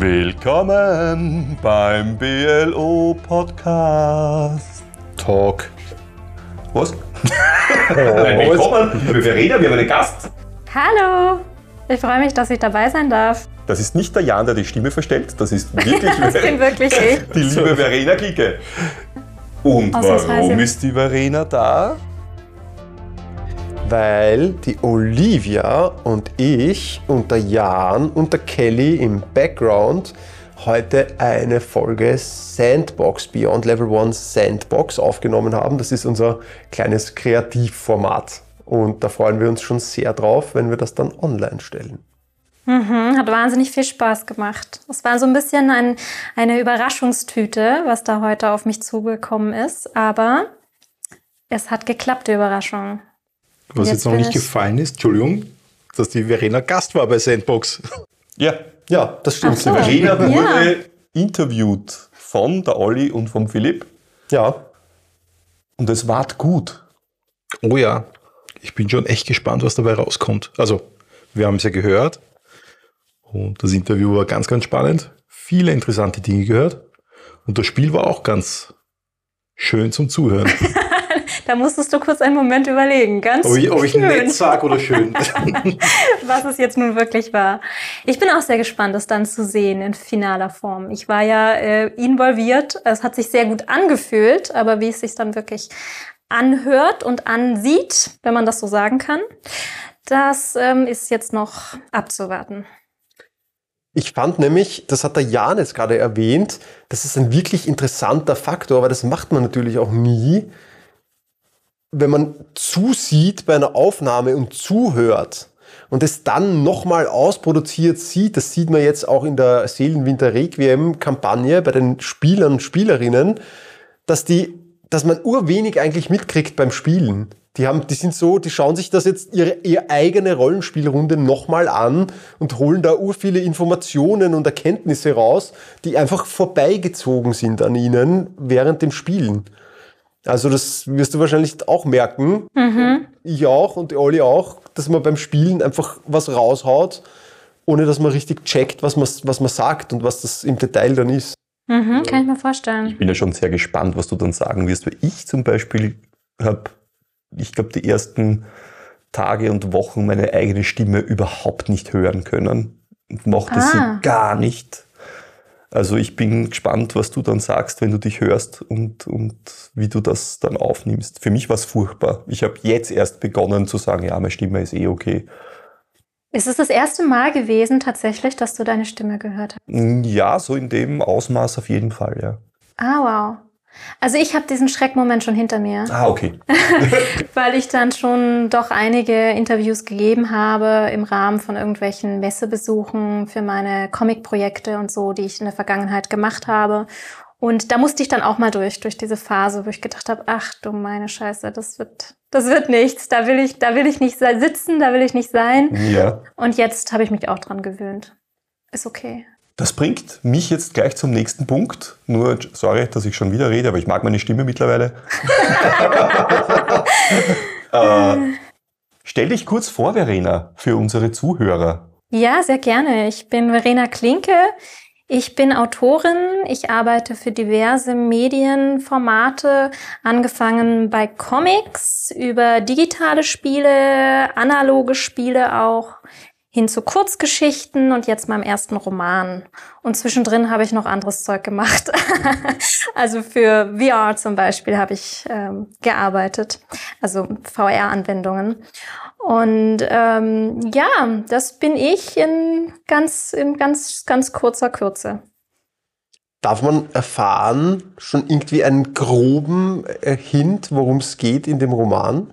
Willkommen beim BLO Podcast. Talk. Was? Willkommen, liebe Verena, wir haben einen Gast. Hallo! Ich freue mich, dass ich dabei sein darf. Das ist nicht der Jan, der die Stimme verstellt, das ist wirklich Das bin wirklich ich. die liebe Verena Klicke. Und Ausnahmsweise. warum ist die Verena da? Weil die Olivia und ich und der Jan und der Kelly im Background heute eine Folge Sandbox, Beyond Level 1 Sandbox aufgenommen haben. Das ist unser kleines Kreativformat. Und da freuen wir uns schon sehr drauf, wenn wir das dann online stellen. Mhm, hat wahnsinnig viel Spaß gemacht. Es war so ein bisschen ein, eine Überraschungstüte, was da heute auf mich zugekommen ist. Aber es hat geklappt, die Überraschung. Was Jetzt jetzt noch nicht ich- gefallen ist, Entschuldigung, dass die Verena Gast war bei Sandbox. Ja, Ja, das stimmt. So. Verena Ja. wurde interviewt von der Olli und vom Philipp Ja, und es war gut. Oh ja, ich bin schon echt gespannt, was dabei rauskommt. Also, wir haben es ja gehört und das Interview war ganz, ganz spannend. Viele interessante Dinge gehört und das Spiel war auch ganz schön zum Zuhören. Da musstest du kurz einen Moment überlegen. Ganz ob ich, ob ich schön, nett sag oder schön. was es jetzt nun wirklich war. Ich bin auch sehr gespannt, das dann zu sehen in finaler Form. Ich war ja äh, involviert. Es hat sich sehr gut angefühlt, aber wie es sich dann wirklich anhört und ansieht, wenn man das so sagen kann, das ähm, ist jetzt noch abzuwarten. Ich fand nämlich, das hat der Jan jetzt gerade erwähnt, das ist ein wirklich interessanter Faktor, aber das macht man natürlich auch nie, wenn man zusieht bei einer Aufnahme und zuhört und es dann nochmal ausproduziert sieht, das sieht man jetzt auch in der Seelenwinter Requiem Kampagne bei den Spielern und Spielerinnen, dass die, dass man urwenig eigentlich mitkriegt beim Spielen. Die haben, die sind so, die schauen sich das jetzt ihre, ihre eigene Rollenspielrunde nochmal an und holen da ur viele Informationen und Erkenntnisse raus, die einfach vorbeigezogen sind an ihnen während dem Spielen. Also das wirst du wahrscheinlich auch merken. Ich auch und die Olli auch, dass man beim Spielen einfach was raushaut, ohne dass man richtig checkt, was man, was man sagt und was das im Detail dann ist. Mhm, kann ich mir vorstellen. Ich bin ja schon sehr gespannt, was du dann sagen wirst, weil ich zum Beispiel habe, ich glaube, die ersten Tage und Wochen meine eigene Stimme überhaupt nicht hören können und mochte Ah. sie gar nicht. Also ich bin gespannt, was du dann sagst, wenn du dich hörst und, und wie du das dann aufnimmst. Für mich war es furchtbar. Ich habe jetzt erst begonnen zu sagen, ja, meine Stimme ist eh okay. Ist es das erste Mal gewesen tatsächlich, dass du deine Stimme gehört hast? Ja, so in dem Ausmaß auf jeden Fall, ja. Ah, wow. Also ich habe diesen Schreckmoment schon hinter mir. Ah, okay. weil ich dann schon doch einige Interviews gegeben habe im Rahmen von irgendwelchen Messebesuchen für meine Comic-Projekte und so, die ich in der Vergangenheit gemacht habe. Und da musste ich dann auch mal durch, durch diese Phase, wo ich gedacht habe, ach du meine Scheiße, das wird, das wird nichts, da will ich, da will ich nicht sitzen, da will ich nicht sein. Ja. Und jetzt habe ich mich auch dran gewöhnt. Ist okay. Das bringt mich jetzt gleich zum nächsten Punkt. Nur, sorry, dass ich schon wieder rede, aber ich mag meine Stimme mittlerweile. äh, stell dich kurz vor, Verena, für unsere Zuhörer. Ja, sehr gerne. Ich bin Verena Klinke. Ich bin Autorin. Ich arbeite für diverse Medienformate, angefangen bei Comics, über digitale Spiele, analoge Spiele auch, hin zu Kurzgeschichten und jetzt meinem ersten Roman. Und zwischendrin habe ich noch anderes Zeug gemacht. also für VR zum Beispiel habe ich ähm, gearbeitet, also VR-Anwendungen. Und ähm, ja, das bin ich in ganz, in ganz, ganz kurzer Kürze. Darf man erfahren, schon irgendwie einen groben äh, Hint, worum es geht in dem Roman?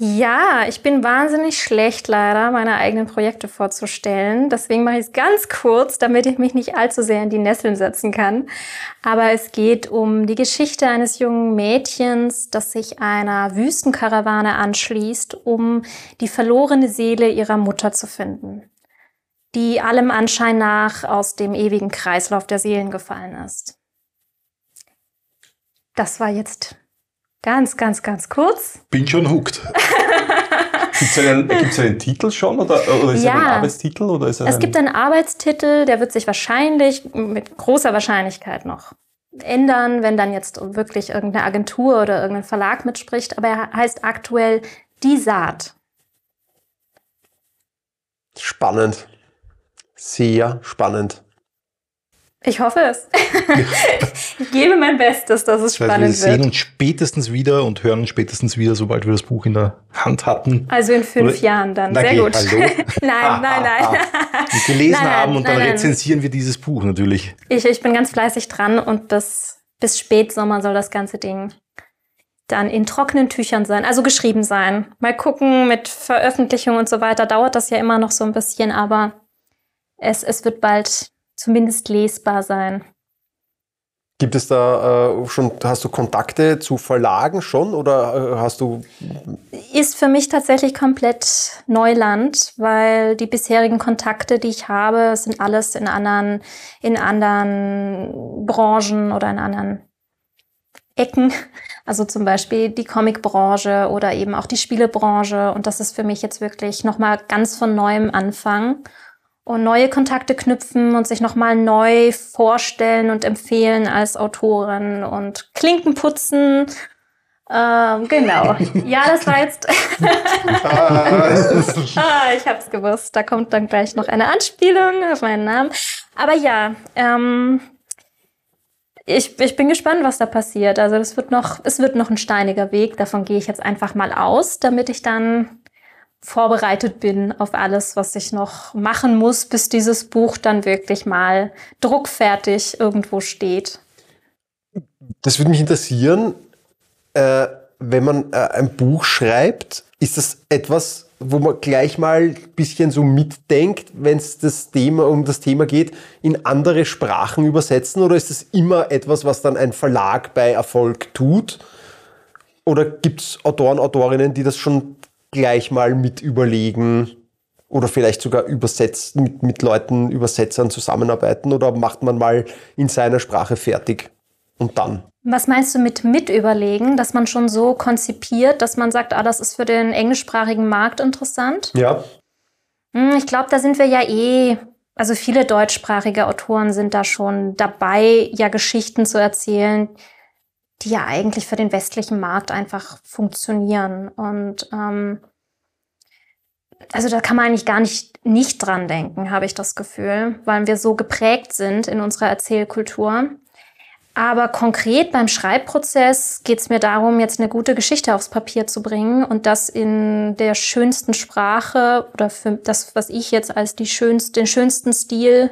Ja, ich bin wahnsinnig schlecht leider, meine eigenen Projekte vorzustellen. Deswegen mache ich es ganz kurz, damit ich mich nicht allzu sehr in die Nesseln setzen kann. Aber es geht um die Geschichte eines jungen Mädchens, das sich einer Wüstenkarawane anschließt, um die verlorene Seele ihrer Mutter zu finden, die allem Anschein nach aus dem ewigen Kreislauf der Seelen gefallen ist. das war jetzt ganz, ganz, ganz kurz. Bin schon hooked. Gibt es einen, gibt's einen Titel schon oder, oder ist Ja. er ein Arbeitstitel? Oder ist er Es ein, gibt einen Arbeitstitel, der wird sich wahrscheinlich mit großer Wahrscheinlichkeit noch ändern, wenn dann jetzt wirklich irgendeine Agentur oder irgendein Verlag mitspricht. Aber er heißt aktuell Die Saat. Spannend. Sehr spannend. Ich hoffe es. ich gebe mein Bestes, dass es Das heißt, wir spannend sehen uns spätestens wieder und hören uns spätestens wieder, sobald wir das Buch in der Hand hatten Also in fünf Oder- Jahren dann. Na, Sehr geh, gut. hallo. nein, nein, nein. und gelesen Nein, nein, haben und dann nein, nein. rezensieren wir dieses Buch natürlich. Ich, ich bin ganz fleißig dran und bis, bis Spätsommer soll das ganze Ding dann in trockenen Tüchern sein, also geschrieben sein. Mal gucken, mit Veröffentlichung und so weiter dauert das ja immer noch so ein bisschen, aber es, es wird bald zumindest lesbar sein. Gibt es da äh, schon, hast du Kontakte zu Verlagen schon oder äh, hast du, Ist für mich tatsächlich komplett Neuland, weil die bisherigen Kontakte, die ich habe, sind alles in anderen, in anderen Branchen oder in anderen Ecken. Also zum Beispiel die Comicbranche oder eben auch die Spielebranche. Und das ist für mich jetzt wirklich nochmal ganz von neuem Anfang. Und neue Kontakte knüpfen und sich nochmal neu vorstellen und empfehlen als Autorin und Klinken putzen. Ähm, genau. Ja, das war jetzt. ah, ich hab's gewusst. Da kommt dann gleich noch eine Anspielung auf meinen Namen. Aber ja, ähm, ich, ich bin gespannt, was da passiert. Also es wird noch, es wird noch ein steiniger Weg. Davon gehe ich jetzt einfach mal aus, damit ich dann vorbereitet bin auf alles, was ich noch machen muss, bis dieses Buch dann wirklich mal druckfertig irgendwo steht. das würde mich interessieren, äh, wenn man äh, ein Buch schreibt, ist das etwas, wo man gleich mal ein bisschen so mitdenkt, wenn es das Thema, um das Thema geht, in andere Sprachen übersetzen oder ist das immer etwas, was dann ein Verlag bei Erfolg tut? Oder gibt es Autoren, Autorinnen, die das schon gleich mal mit überlegen oder vielleicht sogar übersetzt, mit, mit Leuten, Übersetzern zusammenarbeiten oder macht man mal in seiner Sprache fertig und dann? Was meinst du mit mitüberlegen, dass man schon so konzipiert, dass man sagt, ah, das ist für den englischsprachigen Markt interessant? Ja. Hm, Ich glaube, da sind wir ja eh, also viele deutschsprachige Autoren sind da schon dabei, ja Geschichten zu erzählen, die ja eigentlich für den westlichen Markt einfach funktionieren. Und ähm, also da kann man eigentlich gar nicht nicht dran denken, habe ich das Gefühl, weil wir so geprägt sind in unserer Erzählkultur. Aber konkret beim Schreibprozess geht es mir darum, jetzt eine gute Geschichte aufs Papier zu bringen und das in der schönsten Sprache oder für das, was ich jetzt als die schönst, den schönsten Stil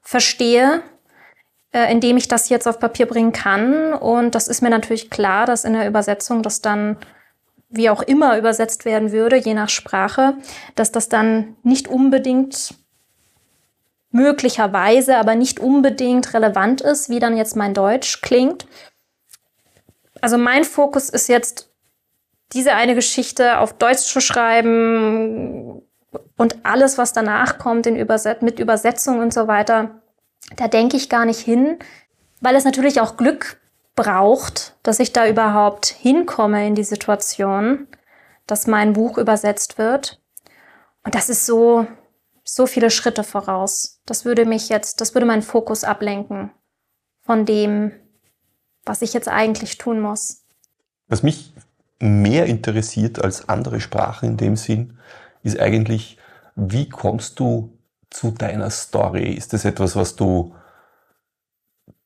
verstehe, indem ich das jetzt auf Papier bringen kann. Und das ist mir natürlich klar, dass in der Übersetzung das dann wie auch immer übersetzt werden würde, je nach Sprache, dass das dann nicht unbedingt möglicherweise, aber nicht unbedingt relevant ist, wie dann jetzt mein Deutsch klingt. Also mein Fokus ist jetzt, diese eine Geschichte auf Deutsch zu schreiben und alles, was danach kommt in Überset mit Übersetzung und so weiter, da denke ich gar nicht hin, weil es natürlich auch Glück braucht, dass ich da überhaupt hinkomme in die Situation, dass mein Buch übersetzt wird. Und das ist so, so viele Schritte voraus. Das würde mich jetzt, das würde meinen Fokus ablenken von dem, was ich jetzt eigentlich tun muss. Was mich mehr interessiert als andere Sprachen in dem Sinn, ist eigentlich, wie kommst du zu deiner Story? Ist das etwas, was du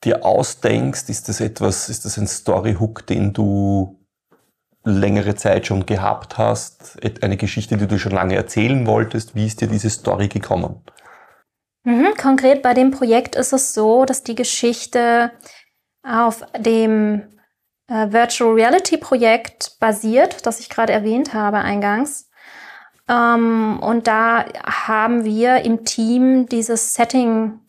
dir ausdenkst? Ist das etwas, ist das ein Storyhook, den du längere Zeit schon gehabt hast? Eine Geschichte, die du schon lange erzählen wolltest? Wie ist dir diese Story gekommen? Mhm. Konkret bei dem Projekt ist es so, dass die Geschichte auf dem äh, Virtual Reality Projekt basiert, das ich gerade erwähnt habe eingangs. Ähm, und da haben wir im Team dieses Setting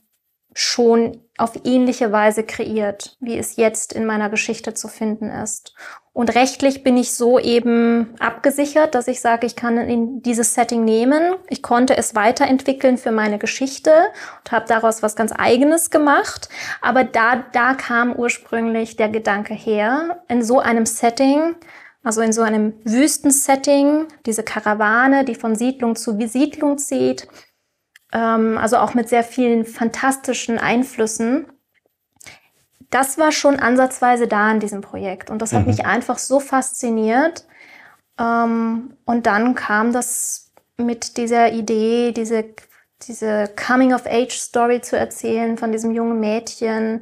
schon auf ähnliche Weise kreiert, wie es jetzt in meiner Geschichte zu finden ist. Und rechtlich bin ich so eben abgesichert, dass ich sage, ich kann dieses Setting nehmen. Ich konnte es weiterentwickeln für meine Geschichte und habe daraus was ganz eigenes gemacht. Aber da, da kam ursprünglich der Gedanke her, in so einem Setting, also in so einem Wüstensetting, diese Karawane, die von Siedlung zu Siedlung zieht, ähm, also auch mit sehr vielen fantastischen Einflüssen. Das war schon ansatzweise da in diesem Projekt und das hat mhm. mich einfach so fasziniert. Ähm, und dann kam das mit dieser Idee, diese, diese Coming-of-Age-Story zu erzählen von diesem jungen Mädchen.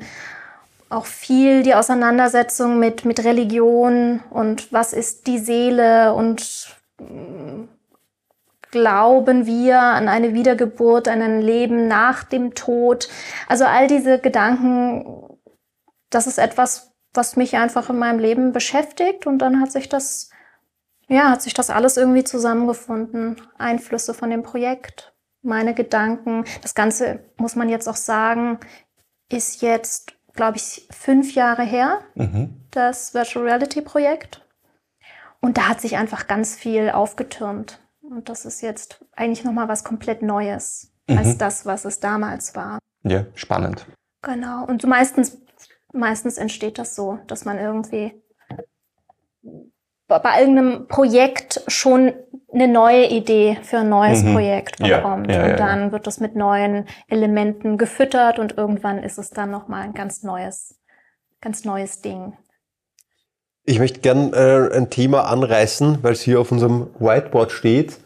Auch viel die Auseinandersetzung mit, mit Religion und was ist die Seele und glauben wir an eine Wiedergeburt, an ein Leben nach dem Tod. Also all diese Gedanken, das ist etwas, was mich einfach in meinem Leben beschäftigt und dann hat sich das, ja, hat sich das alles irgendwie zusammengefunden. Einflüsse von dem Projekt, meine Gedanken. Das Ganze, muss man jetzt auch sagen, ist jetzt, glaube ich, fünf Jahre her, mhm. das Virtual Reality Projekt. Und da hat sich einfach ganz viel aufgetürmt. Und das ist jetzt eigentlich nochmal was komplett Neues mhm. als das, was es damals war. Ja, spannend. Genau. Und so meistens, meistens entsteht das so, dass man irgendwie bei irgendeinem Projekt schon eine neue Idee für ein neues mhm. Projekt bekommt. Ja, ja, und dann ja, wird das mit neuen Elementen gefüttert und irgendwann ist es dann nochmal ein ganz neues, ganz neues Ding. Ich möchte gern äh, ein Thema anreißen, weil es hier auf unserem Whiteboard steht.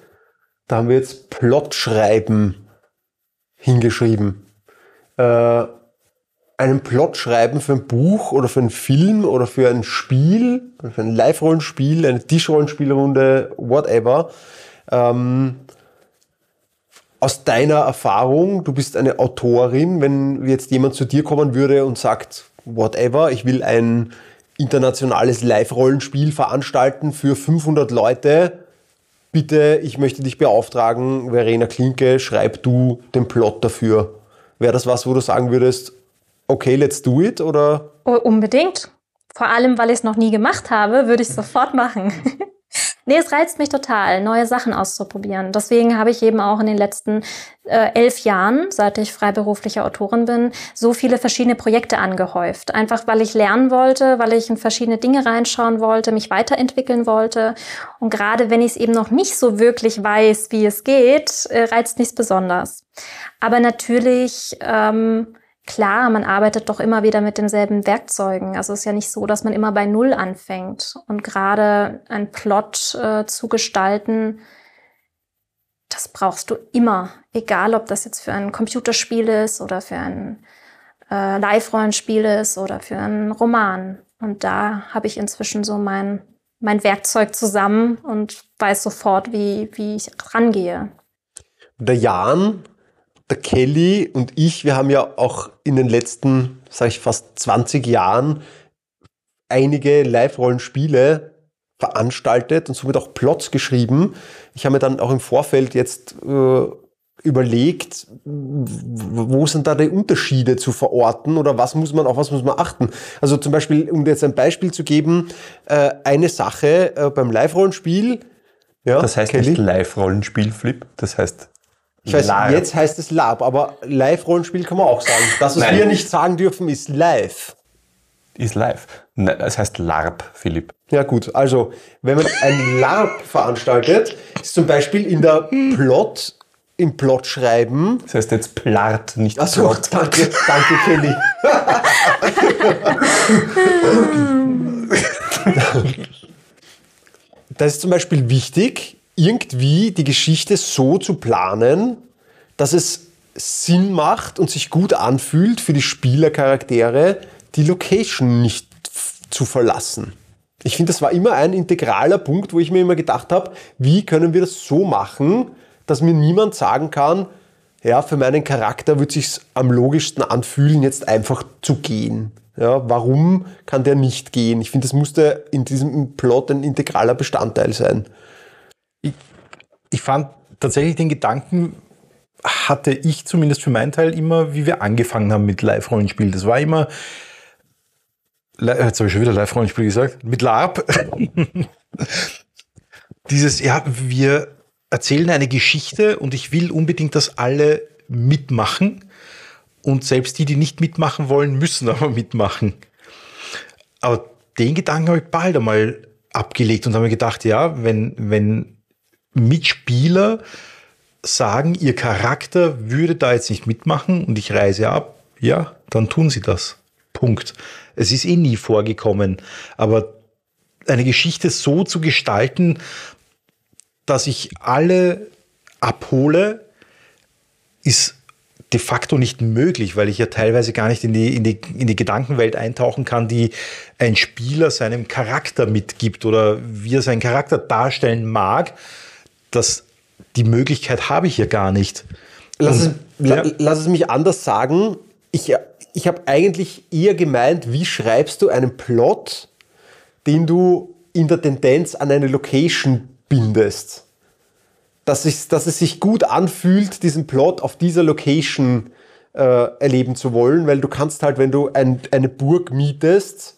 Da haben wir jetzt Plotschreiben hingeschrieben. Äh, einen Plot schreiben für ein Buch oder für einen Film oder für ein Spiel, für ein Live-Rollenspiel, eine Tischrollenspielrunde, whatever. Ähm, aus deiner Erfahrung, du bist eine Autorin, wenn jetzt jemand zu dir kommen würde und sagt, whatever, ich will ein internationales Live-Rollenspiel veranstalten für 500 Leute. Bitte, ich möchte dich beauftragen, Verena Klinke, schreib du den Plot dafür. Wäre das was, wo du sagen würdest, okay, let's do it? Oder? Oh, unbedingt. Vor allem, weil ich es noch nie gemacht habe, würde ich sofort machen. Nee, es reizt mich total, neue Sachen auszuprobieren. Deswegen habe ich eben auch in den letzten äh, elf Jahren, seit ich freiberufliche Autorin bin, so viele verschiedene Projekte angehäuft. Einfach weil ich lernen wollte, weil ich in verschiedene Dinge reinschauen wollte, mich weiterentwickeln wollte. Und gerade wenn ich es eben noch nicht so wirklich weiß, wie es geht, äh, reizt nichts besonders. Aber natürlich ähm, Klar, man arbeitet doch immer wieder mit denselben Werkzeugen. Also es ist ja nicht so, dass man immer bei Null anfängt. Und gerade ein Plot äh, zu gestalten, das brauchst du immer. Egal, ob das jetzt für ein Computerspiel ist oder für ein äh, Live-Rollenspiel ist oder für einen Roman. Und da habe ich inzwischen so mein, mein Werkzeug zusammen und weiß sofort, wie, wie ich rangehe. Der Jan der Kelly und ich, wir haben ja auch in den letzten, sage ich fast 20 Jahren einige Live-Rollenspiele veranstaltet und somit auch Plots geschrieben. Ich habe mir dann auch im Vorfeld jetzt äh, überlegt, wo sind da die Unterschiede zu verorten oder was muss man, auf was muss man achten? Also zum Beispiel, um jetzt ein Beispiel zu geben, äh, eine Sache äh, beim Live-Rollenspiel. Ja, das heißt Kelly? nicht Live-Rollenspiel, Flip, das heißt ich weiß, Lab. jetzt heißt es Lab, aber Live-Rollenspiel kann man auch sagen. Das, was wir nicht sagen dürfen, ist live. Ist live. Nein, das heißt LARP, Philipp. Ja gut, also wenn man ein LARP veranstaltet, ist zum Beispiel in der Plot, im Plot schreiben. Das heißt jetzt Plart, nicht Achso, Plot. danke, danke Kelly. das ist zum Beispiel wichtig, irgendwie die Geschichte so zu planen, dass es Sinn macht und sich gut anfühlt für die Spielercharaktere, die Location nicht zu verlassen. Ich finde, das war immer ein integraler Punkt, wo ich mir immer gedacht habe, wie können wir das so machen, dass mir niemand sagen kann, ja, für meinen Charakter wird sich am logischsten anfühlen, jetzt einfach zu gehen. Ja, warum kann der nicht gehen? Ich finde, das musste in diesem Plot ein integraler Bestandteil sein ich, fand tatsächlich den Gedanken hatte ich zumindest für meinen Teil immer, wie wir angefangen haben mit Live-Rollenspiel. Das war immer, jetzt habe ich schon wieder Live-Rollenspiel gesagt, mit LARP. Dieses, ja, wir erzählen eine Geschichte und ich will unbedingt, dass alle mitmachen. Und selbst die, die nicht mitmachen wollen, müssen aber mitmachen. Aber den Gedanken habe ich bald einmal abgelegt und habe mir gedacht, ja, wenn, wenn Mitspieler sagen, ihr Charakter würde da jetzt nicht mitmachen und ich reise ab, ja, dann tun sie das. Punkt. Es ist eh nie vorgekommen. Aber eine Geschichte so zu gestalten, dass ich alle abhole, ist de facto nicht möglich, weil ich ja teilweise gar nicht in die, in die, in die Gedankenwelt eintauchen kann, die ein Spieler seinem Charakter mitgibt oder wie er seinen Charakter darstellen mag. Das, die Möglichkeit habe ich ja gar nicht. Lass, Und, es, ja. la, lass es mich anders sagen. Ich, ich habe eigentlich eher gemeint, wie schreibst du einen Plot, den du in der Tendenz an eine Location bindest. Dass, ich, dass es sich gut anfühlt, diesen Plot auf dieser Location äh, erleben zu wollen, weil du kannst halt, wenn du ein, eine Burg mietest,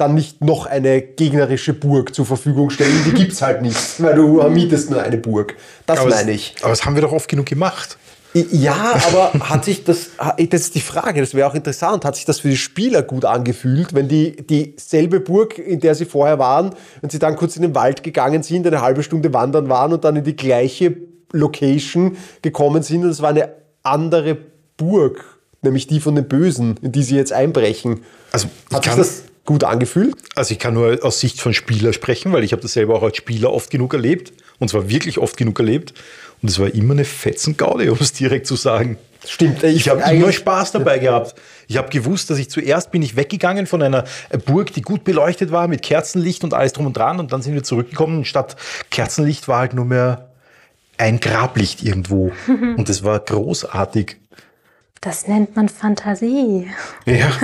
dann nicht noch eine gegnerische Burg zur Verfügung stellen. Die gibt es halt nicht, weil du mietest nur eine Burg. Das aber meine ich. Aber das haben wir doch oft genug gemacht. Ja, aber hat sich das, das ist die Frage, das wäre auch interessant, hat sich das für die Spieler gut angefühlt, wenn die dieselbe Burg, in der sie vorher waren, wenn sie dann kurz in den Wald gegangen sind, eine halbe Stunde wandern waren und dann in die gleiche Location gekommen sind und es war eine andere Burg, nämlich die von den Bösen, in die sie jetzt einbrechen. Also ich Hat sich kann- das gut angefühlt? Also ich kann nur aus Sicht von Spieler sprechen, weil ich habe das selber auch als Spieler oft genug erlebt. Und zwar wirklich oft genug erlebt. Und es war immer eine Fetzengaude, um es direkt zu sagen. Stimmt. Ich habe immer Spaß dabei gehabt. Ich habe gewusst, dass ich zuerst bin ich weggegangen von einer Burg, die gut beleuchtet war, mit Kerzenlicht und alles drum und dran. Und dann sind wir zurückgekommen und statt Kerzenlicht war halt nur mehr ein Grablicht irgendwo. Und das war großartig. Das nennt man Fantasie. Ja.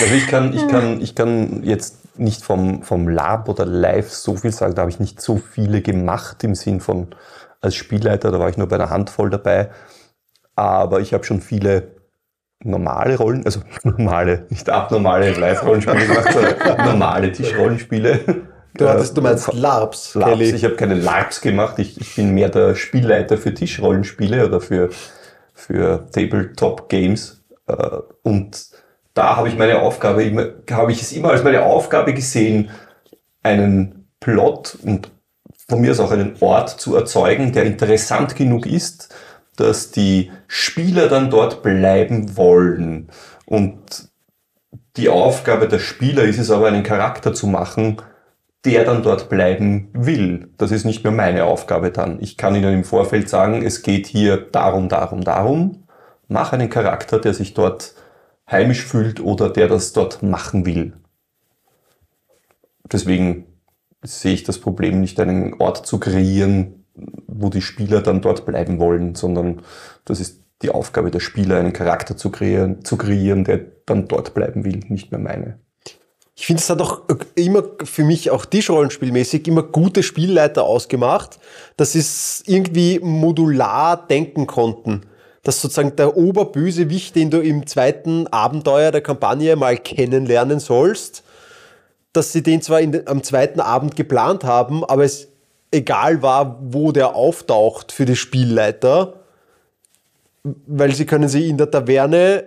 Also ich kann, ich kann, ich kann jetzt nicht vom, vom Lab oder Live so viel sagen, da habe ich nicht so viele gemacht im Sinn von als Spielleiter, da war ich nur bei einer Handvoll dabei. Aber ich habe schon viele normale Rollen, also normale, nicht abnormale Live-Rollenspiele gemacht, sondern normale Tischrollenspiele. Du, hattest, du meinst LARPs, Labs. Kelly. Ich habe keine Labs gemacht. Ich, ich bin mehr der Spielleiter für Tischrollenspiele oder für, für Tabletop Games. Äh, Und da habe ich meine Aufgabe habe ich es immer als meine Aufgabe gesehen, einen Plot und von mir aus auch einen Ort zu erzeugen, der interessant genug ist, dass die Spieler dann dort bleiben wollen. Und die Aufgabe der Spieler ist es aber, einen Charakter zu machen, der dann dort bleiben will. Das ist nicht mehr meine Aufgabe dann. Ich kann Ihnen im Vorfeld sagen, es geht hier darum, darum, darum. Mach einen Charakter, der sich dort heimisch fühlt oder der das dort machen will. Deswegen sehe ich das Problem nicht, einen Ort zu kreieren, wo die Spieler dann dort bleiben wollen, sondern das ist die Aufgabe der Spieler, einen Charakter zu kreieren, zu kreieren, der dann dort bleiben will, nicht mehr meine. Ich finde, es hat auch immer für mich auch Tischrollenspielmäßig immer gute Spielleiter ausgemacht, dass sie es irgendwie modular denken konnten. Dass sozusagen der Oberbösewicht, den du im zweiten Abenteuer der Kampagne mal kennenlernen sollst, dass sie den zwar den- am zweiten Abend geplant haben, aber es egal war, wo der auftaucht für die Spielleiter, weil sie können sie in der Taverne,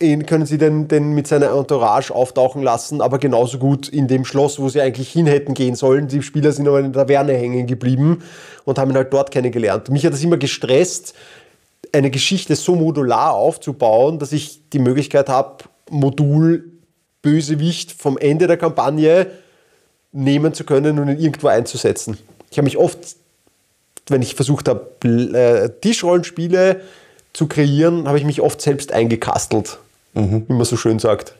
ihn können sie den, den mit seiner Entourage auftauchen lassen, aber genauso gut in dem Schloss, wo sie eigentlich hin hätten gehen sollen. Die Spieler sind aber in der Taverne hängen geblieben und haben ihn halt dort kennengelernt. Mich hat das immer gestresst, eine Geschichte so modular aufzubauen, dass ich die Möglichkeit habe, Modul Bösewicht vom Ende der Kampagne nehmen zu können und ihn irgendwo einzusetzen. Ich habe mich oft, wenn ich versucht habe, äh, Tischrollenspiele zu kreieren, habe ich mich oft selbst eingekastelt, wie man so schön sagt.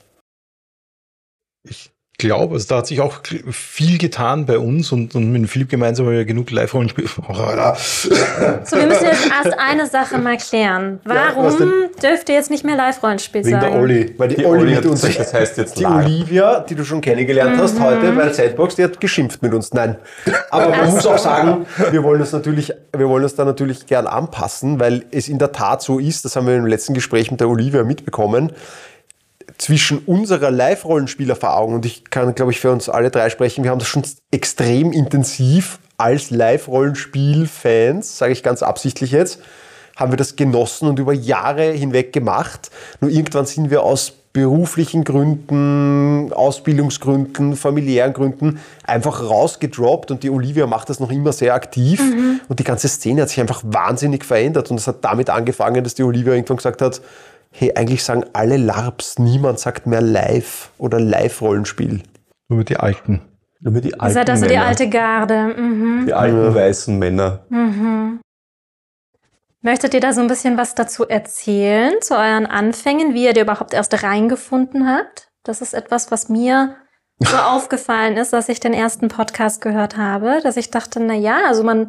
Ich glaube, also da hat sich auch viel getan bei uns und, und mit Philipp gemeinsam haben wir genug Live-Rollenspiel. So, wir müssen jetzt erst eine Sache mal klären. Warum was dürft ihr jetzt nicht mehr Live-Rollenspiel Wegen sagen? der Olli. Weil die, Die Olli Olli mit uns, das heißt jetzt die live. Olivia, die du schon kennengelernt hast heute bei der Sidebox, die hat geschimpft mit uns. Nein. Aber man muss auch sagen, wir wollen uns natürlich, wir wollen uns da natürlich gern anpassen, weil es in der Tat so ist, das haben wir im letzten Gespräch mit der Olivia mitbekommen, zwischen unserer Live-Rollenspielerfahrung und ich kann, glaube ich, für uns alle drei sprechen, wir haben das schon extrem intensiv als Live-Rollenspiel-Fans, sage ich ganz absichtlich jetzt, haben wir das genossen und über Jahre hinweg gemacht. Nur irgendwann sind wir aus beruflichen Gründen, Ausbildungsgründen, familiären Gründen einfach rausgedroppt und die Olivia macht das noch immer sehr aktiv und die ganze Szene hat sich einfach wahnsinnig verändert und es hat damit angefangen, dass die Olivia irgendwann gesagt hat, hey, eigentlich sagen alle LARPs, niemand sagt mehr Live oder Live-Rollenspiel. Nur mit die Alten. Nur mit die Ihr alten seid also die alte Garde. Mhm. Die alten weißen Männer. Möchtet ihr da so ein bisschen was dazu erzählen, zu euren Anfängen, wie ihr da überhaupt erst reingefunden habt? Das ist etwas, was mir so aufgefallen ist, dass ich den ersten Podcast gehört habe, dass ich dachte, na ja, also man,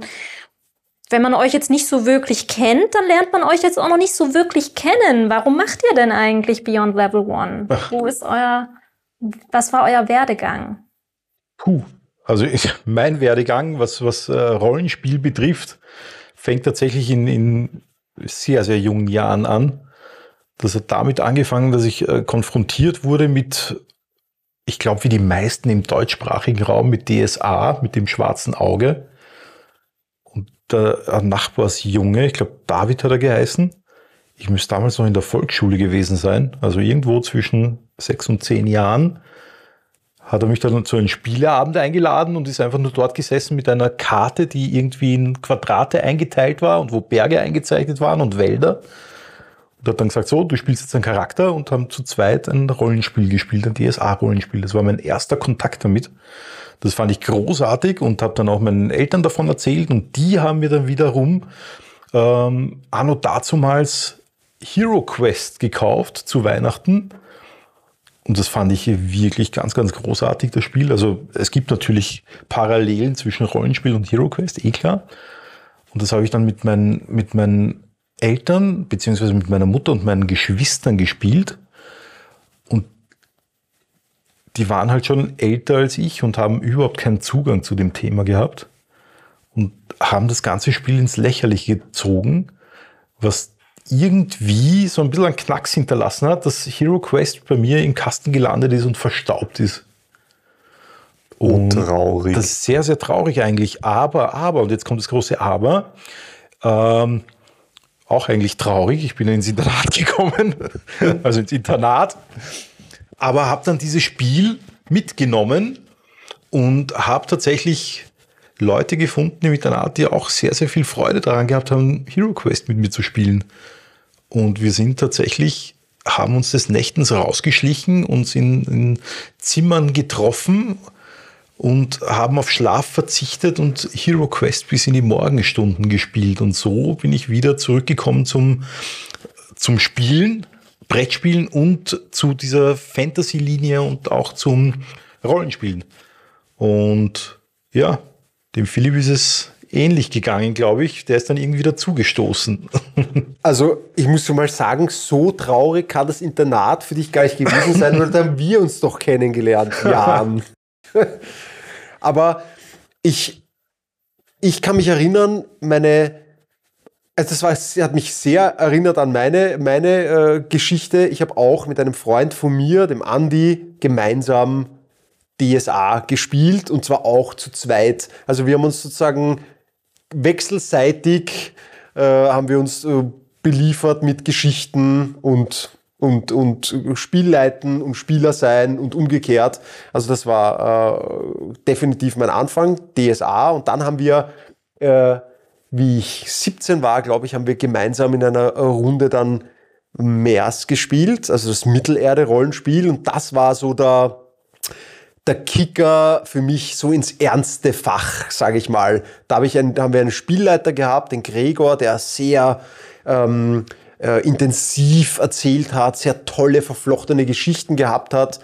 wenn man euch jetzt nicht so wirklich kennt, dann lernt man euch jetzt auch noch nicht so wirklich kennen. Warum macht ihr denn eigentlich Beyond Level One? Wo ist euer, was war euer Werdegang? Puh. Also ich, mein Werdegang, was, was äh, Rollenspiel betrifft, fängt tatsächlich in, in sehr, sehr jungen Jahren an. Das hat damit angefangen, dass ich äh, konfrontiert wurde mit, ich glaube, wie die meisten im deutschsprachigen Raum, mit DSA, mit dem schwarzen Auge. Der ein Nachbarsjunge, ich glaube, David hat er geheißen. Ich müsste damals noch in der Volksschule gewesen sein, also irgendwo zwischen sechs und zehn Jahren hat er mich dann zu einem Spieleabend eingeladen und ist einfach nur dort gesessen mit einer Karte, die irgendwie in Quadrate eingeteilt war und wo Berge eingezeichnet waren und Wälder. Und hat dann gesagt, so, du spielst jetzt einen Charakter und haben zu zweit ein Rollenspiel gespielt, ein DSA-Rollenspiel. Das war mein erster Kontakt damit. Das fand ich großartig und habe dann auch meinen Eltern davon erzählt und die haben mir dann wiederum ähm, anno dazumals Hero Quest gekauft zu Weihnachten. Und das fand ich wirklich ganz, ganz großartig, das Spiel. Also es gibt natürlich Parallelen zwischen Rollenspiel und Hero Quest, eh klar. Und das habe ich dann mit meinen, mit meinen Eltern, beziehungsweise mit meiner Mutter und meinen Geschwistern gespielt. Die waren halt schon älter als ich und haben überhaupt keinen Zugang zu dem Thema gehabt. Und haben das ganze Spiel ins Lächerliche gezogen, was irgendwie so ein bisschen einen Knacks hinterlassen hat, dass Hero Quest bei mir im Kasten gelandet ist und verstaubt ist. Und traurig. Das ist sehr, sehr traurig eigentlich. Aber, aber, und jetzt kommt das große Aber, ähm, auch eigentlich traurig. Ich bin ins Internat gekommen, also ins Internat, aber habe dann dieses Spiel mitgenommen und habe tatsächlich Leute gefunden im Internat, die auch sehr, sehr viel Freude daran gehabt haben, Hero Quest mit mir zu spielen. Und wir sind tatsächlich, haben uns des Nächtens rausgeschlichen, uns in, in Zimmern getroffen und haben auf Schlaf verzichtet und Hero Quest bis in die Morgenstunden gespielt. Und so bin ich wieder zurückgekommen zum, zum Spielen, Brettspielen und zu dieser Fantasy-Linie und auch zum Rollenspielen. Und ja, dem Philipp ist es ähnlich gegangen, glaube ich. Der ist dann irgendwie dazugestoßen. Also, ich muss schon mal sagen, so traurig kann das Internat für dich gar nicht gewesen sein, weil da haben wir uns doch kennengelernt, Jan. Aber ich, ich kann mich erinnern, meine, also das war, hat mich sehr erinnert an meine, meine äh, Geschichte. Ich habe auch mit einem Freund von mir, dem Andi, gemeinsam DSA gespielt und zwar auch zu zweit. Also wir haben uns sozusagen wechselseitig äh, haben wir uns äh, beliefert mit Geschichten und und, und Spielleiten und Spieler sein und umgekehrt. Also das war äh, definitiv mein Anfang, DSA. Und dann haben wir, äh, wie ich 17 war, glaube ich, haben wir gemeinsam in einer Runde dann MERS gespielt, also das Mittelerde-Rollenspiel. Und das war so der, der Kicker für mich so ins ernste Fach, sage ich mal. Da, hab ich einen, da haben wir einen Spielleiter gehabt, den Gregor, der sehr ähm, äh, intensiv erzählt hat, sehr tolle, verflochtene Geschichten gehabt hat.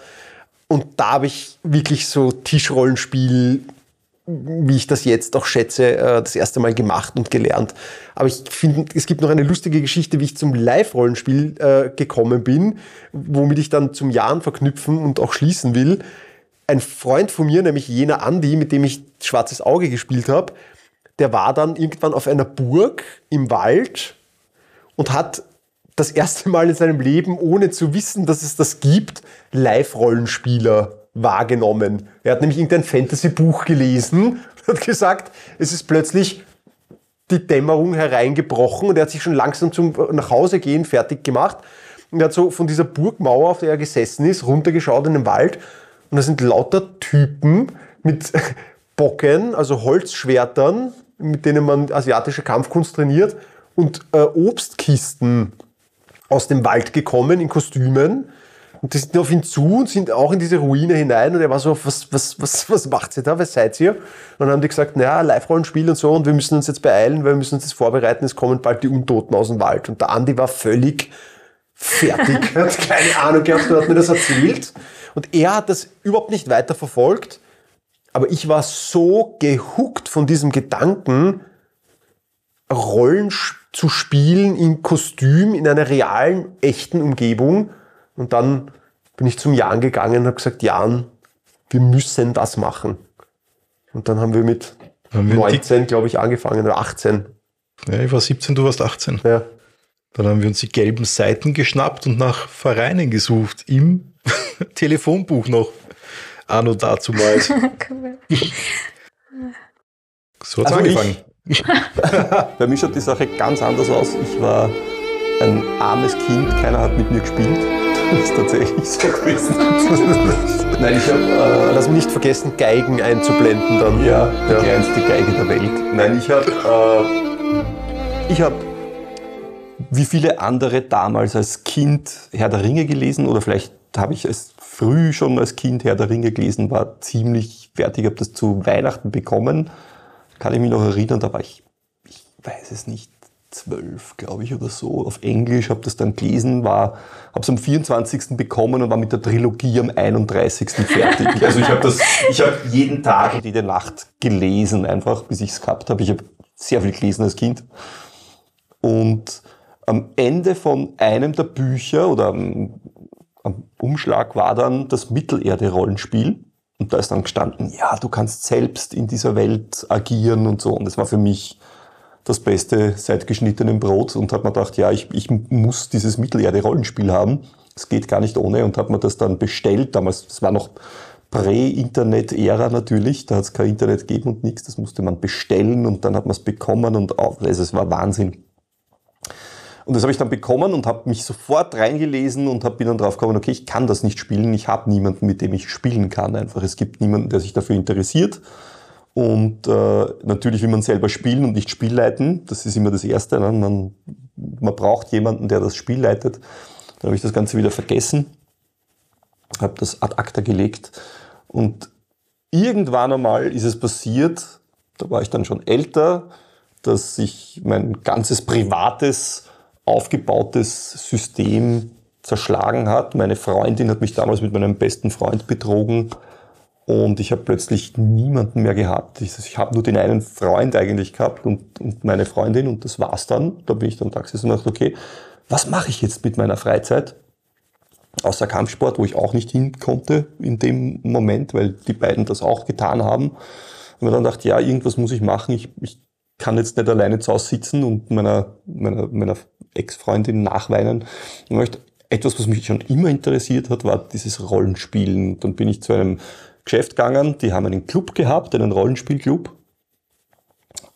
Und da habe ich wirklich so Tischrollenspiel, wie ich das jetzt auch schätze, äh, das erste Mal gemacht und gelernt. Aber ich finde, es gibt noch eine lustige Geschichte, wie ich zum Live-Rollenspiel äh, gekommen bin, womit ich dann zum Jahren verknüpfen und auch schließen will. Ein Freund von mir, nämlich jener Andi, mit dem ich Schwarzes Auge gespielt habe, der war dann irgendwann auf einer Burg im Wald und hat das erste Mal in seinem Leben, ohne zu wissen, dass es das gibt, Live-Rollenspieler wahrgenommen. Er hat nämlich irgendein Fantasy-Buch gelesen und hat gesagt, es ist plötzlich die Dämmerung hereingebrochen und er hat sich schon langsam zum nach Hause gehen fertig gemacht und er hat so von dieser Burgmauer, auf der er gesessen ist, runtergeschaut in den Wald und da sind lauter Typen mit Bocken, also Holzschwertern, mit denen man asiatische Kampfkunst trainiert und äh, Obstkisten aus dem Wald gekommen in Kostümen. Und die sind auf ihn zu und sind auch in diese Ruine hinein. Und er war so, was, was, was, was macht ihr da? Was seid ihr? Und dann haben die gesagt, naja, Live-Rollenspiel und so. Und wir müssen uns jetzt beeilen, weil wir müssen uns jetzt vorbereiten. Es kommen bald die Untoten aus dem Wald. Und der Andi war völlig fertig. er hat keine Ahnung gehabt, er hat mir das erzählt. Und er hat das überhaupt nicht weiter verfolgt. Aber ich war so gehuckt von diesem Gedanken, Rollen zu spielen in Kostüm, in einer realen, echten Umgebung. Und dann bin ich zum Jan gegangen und habe gesagt, Jan, wir müssen das machen. Und dann haben wir mit Haben wir 19, glaube ich, angefangen, oder 18. Ja, ich war 17, du warst 18. Ja. Dann haben wir uns die gelben Seiten geschnappt und nach Vereinen gesucht. Im Telefonbuch noch. Anno dazu mal. Cool. So hat's Also ich- angefangen. Bei mir schaut die Sache ganz anders aus. Ich war ein armes Kind, keiner hat mit mir gespielt. Das ist tatsächlich so gewesen. Nein, ich habe äh, Lass mich nicht vergessen, Geigen einzublenden dann. Ja, die Ja. kleinste Geige der Welt. Nein, ich habe, äh, ich habe, wie viele andere damals als Kind Herr der Ringe gelesen oder vielleicht habe ich es früh schon als Kind Herr der Ringe gelesen, war ziemlich fertig, habe das zu Weihnachten bekommen. Kann ich mich noch erinnern, da war ich, ich weiß es nicht, zwölf, glaube ich, oder so, auf Englisch, habe das dann gelesen, war, habe es am 24. bekommen und war mit der Trilogie am 31. fertig. Also ich habe das, ich habe jeden Tag und jede Nacht gelesen, einfach, bis ich es gehabt habe. Ich habe sehr viel gelesen als Kind. Und am Ende von einem der Bücher oder am, am Umschlag war dann das Mittelerde-Rollenspiel. Und da ist dann gestanden, ja, du kannst selbst in dieser Welt agieren und so. Und das war für mich das Beste seit geschnittenem Brot und habe mir gedacht, ja, ich, ich muss dieses Mittelerde-Rollenspiel haben. Es geht gar nicht ohne und habe mir das dann bestellt. Damals, das war noch Prä-Internet-Ära natürlich, da hat es kein Internet gegeben und nichts. Das musste man bestellen und dann hat man es bekommen und auf, also es war Wahnsinn. Und das habe ich dann bekommen und habe mich sofort reingelesen und hab, bin dann drauf gekommen, okay, ich kann das nicht spielen, ich habe niemanden, mit dem ich spielen kann einfach. Es gibt niemanden, der sich dafür interessiert. Und äh, natürlich will man selber spielen und nicht Spiel leiten. Das ist immer das Erste. Ne? Man, man braucht jemanden, der das Spiel leitet. Dann habe ich das Ganze wieder vergessen, habe das ad acta gelegt. Und irgendwann einmal ist es passiert, da war ich dann schon älter, dass sich mein ganzes privates, aufgebautes System zerschlagen hat. Meine Freundin hat mich damals mit meinem besten Freund betrogen. Und ich habe plötzlich niemanden mehr gehabt. Ich, ich habe nur den einen Freund eigentlich gehabt und, und meine Freundin und das war's dann. Da bin ich dann da gesessen und dachte, okay, was mache ich jetzt mit meiner Freizeit? Außer Kampfsport, wo ich auch nicht hin konnte in dem Moment, weil die beiden das auch getan haben. Und dann dachte, ja, irgendwas muss ich machen. Ich, ich kann jetzt nicht alleine zu Hause sitzen und meiner, meiner, meiner Ex-Freundin nachweinen. Möchte etwas, was mich schon immer interessiert hat, war dieses Rollenspielen. Dann bin ich zu einem Geschäft gegangen, die haben einen Club gehabt, einen Rollenspielclub.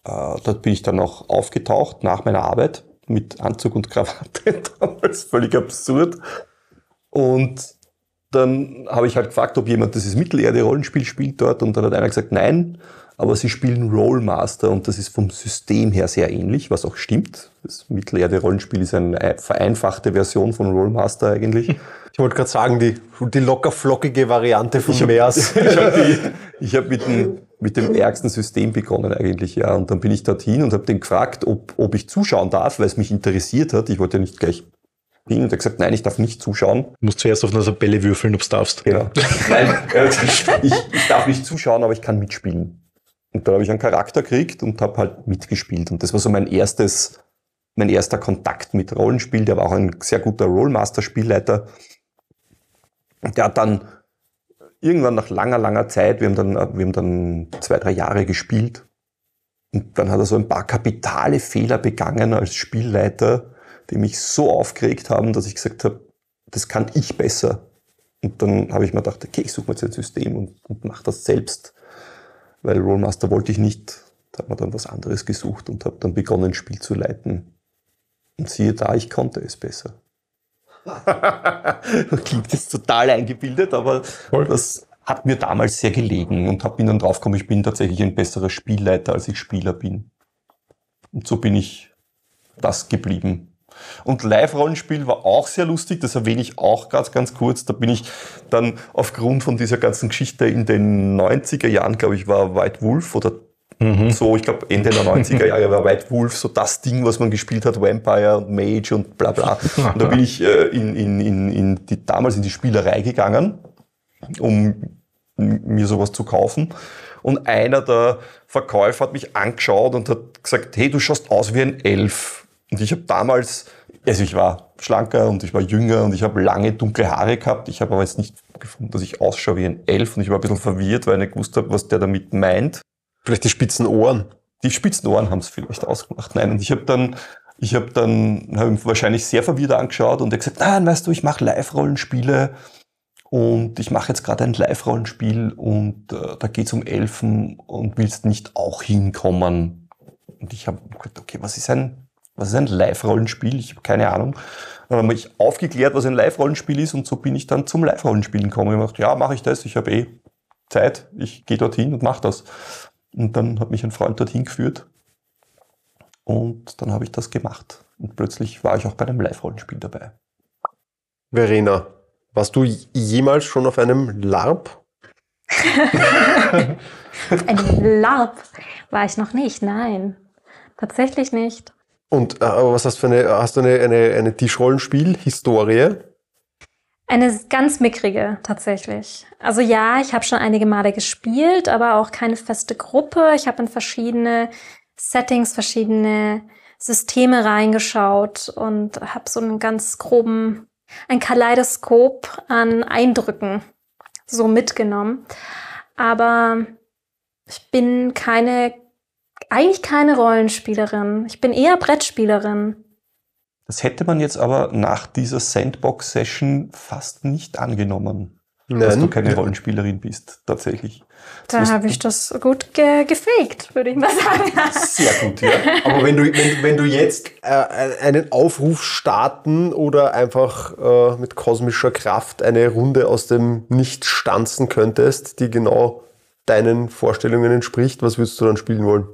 Äh, dort bin ich dann auch aufgetaucht nach meiner Arbeit mit Anzug und Krawatte, damals völlig absurd. Und dann habe ich halt gefragt, ob jemand dieses Mittelerde-Rollenspiel spielt dort und dann hat einer gesagt, nein, aber sie spielen Rollmaster und das ist vom System her sehr ähnlich, was auch stimmt. Das Mittelerde-Rollenspiel ist eine vereinfachte Version von Rollmaster eigentlich. Ich wollte gerade sagen, die, die locker flockige Variante von Ich hab- Meers. ich habe hab mit, dem, mit dem ärgsten System begonnen eigentlich, ja. Und dann bin ich dorthin und habe den gefragt, ob, ob ich zuschauen darf, weil es mich interessiert hat. Ich wollte ja nicht gleich Ding. Und er hat gesagt, nein, ich darf nicht zuschauen. Du musst zuerst auf einer Tabelle würfeln, ob du darfst. Genau. Nein, ich, ich darf nicht zuschauen, aber ich kann mitspielen. Und dann habe ich einen Charakter gekriegt und habe halt mitgespielt. Und das war so mein erstes, mein erster Kontakt mit Rollenspiel. Der war auch ein sehr guter Rollmaster-Spielleiter. Der hat dann irgendwann nach langer, langer Zeit, wir haben dann, wir haben dann zwei, drei Jahre gespielt. Und dann hat er so ein paar kapitale Fehler begangen als Spielleiter, die mich so aufgeregt haben, dass ich gesagt habe, das kann ich besser. Und dann habe ich mir gedacht, okay, ich suche mir jetzt ein System und, und mache das selbst. Weil Rollmaster wollte ich nicht. Da hat man dann was anderes gesucht und habe dann begonnen, ein Spiel zu leiten. Und siehe da, ich konnte es besser. Klingt jetzt total eingebildet, aber Voll. das hat mir damals sehr gelegen und hab, bin dann draufgekommen, ich bin tatsächlich ein besserer Spielleiter, als ich Spieler bin. Und so bin ich das geblieben. Und Live-Rollenspiel war auch sehr lustig, das erwähne ich auch ganz, ganz kurz. Da bin ich dann aufgrund von dieser ganzen Geschichte in den 90er Jahren, glaube ich, war White Wolf oder Mhm. so, ich glaube Ende der 90er Jahre war White Wolf so das Ding, was man gespielt hat, Vampire und Mage und bla bla. Und da bin ich äh, in, in, in, in die, damals in die Spielerei gegangen, um mir sowas zu kaufen. Und einer der Verkäufer hat mich angeschaut und hat gesagt, hey, du schaust aus wie ein Elf. Und ich habe damals, also ich war schlanker und ich war jünger und ich habe lange dunkle Haare gehabt. Ich habe aber jetzt nicht gefunden, dass ich ausschaue wie ein Elf und ich war ein bisschen verwirrt, weil ich nicht gewusst habe, was der damit meint. Vielleicht die spitzen Ohren. Die spitzen Ohren haben es vielleicht ausgemacht. Nein, und ich habe dann, ich habe dann hab ihn wahrscheinlich sehr verwirrt angeschaut und er gesagt, nein, weißt du, ich mache Live-Rollenspiele und ich mache jetzt gerade ein Live-Rollenspiel und äh, da geht's um Elfen und willst nicht auch hinkommen? Und ich habe gesagt, okay, was ist ein, was ist ein Live-Rollenspiel? Ich habe keine Ahnung. Dann habe ich aufgeklärt, was ein Live-Rollenspiel ist und so bin ich dann zum Live-Rollenspielen gekommen. Ich habe gedacht, ja, mache ich das, ich habe eh Zeit, ich gehe dorthin und mache das. Und dann hat mich ein Freund dorthin geführt. Und dann habe ich das gemacht. Und plötzlich war ich auch bei einem Live-Rollenspiel dabei. Verena, warst du jemals schon auf einem LARP? Ein LARP war ich noch nicht, nein. Tatsächlich nicht. Und äh, was hast du für eine, hast du eine, eine, eine Tischrollenspiel-Historie? Eine ganz mickrige tatsächlich. Also ja, ich habe schon einige Male gespielt, aber auch keine feste Gruppe. Ich habe in verschiedene Settings, verschiedene Systeme reingeschaut und habe so einen ganz groben, ein Kaleidoskop an Eindrücken so mitgenommen. Aber ich bin keine, eigentlich keine Rollenspielerin. Ich bin eher Brettspielerin. Das hätte man jetzt aber nach dieser Sandbox-Session fast nicht angenommen, dass du Nein. keine Rollenspielerin bist, tatsächlich. Da habe ich das gut ge gefaked, würde ich mal sagen. Sehr gut, ja. Aber wenn du, wenn, wenn du jetzt äh, einen Aufruf starten oder einfach äh, mit kosmischer Kraft eine Runde aus dem Nicht stanzen könntest, die genau deinen Vorstellungen entspricht, was würdest du dann spielen wollen?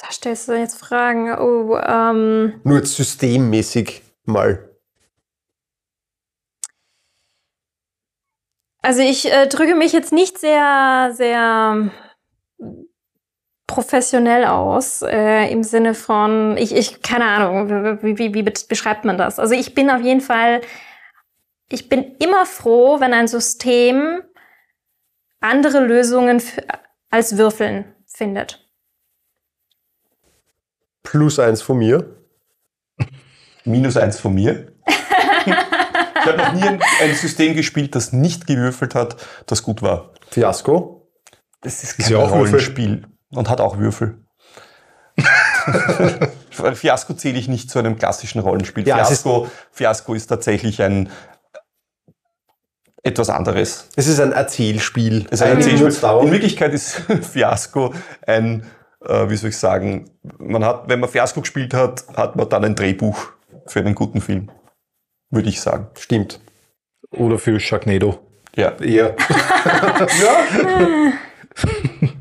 Da stellst du jetzt Fragen. Oh, ähm, Nur jetzt systemmäßig mal. also ich äh, drücke mich jetzt nicht sehr, sehr professionell aus, äh, im Sinne von, ich, ich, keine Ahnung, wie, wie, wie be- beschreibt man das? Also ich bin auf jeden Fall, ich bin immer froh, wenn ein System andere Lösungen als Würfeln findet. Plus eins von mir. Minus eins von mir. ich habe noch nie ein, ein System gespielt, das nicht gewürfelt hat, das gut war. Fiasko. Das ist Ist kein ja auch. Rollenspiel und hat auch Würfel. Fiasko zähle ich nicht zu einem klassischen Rollenspiel. Ja, es ist- Fiasko, Fiasko ist tatsächlich ein etwas anderes. Es ist ein Erzählspiel. Es ist ein Eigentlich Erzählspiel. In Wirklichkeit ist Fiasko ein, äh, wie soll ich sagen, man hat, wenn man Fiasko gespielt hat, hat man dann ein Drehbuch für einen guten Film. Würde ich sagen. Stimmt. Oder für Sharknado. Ja. Eher.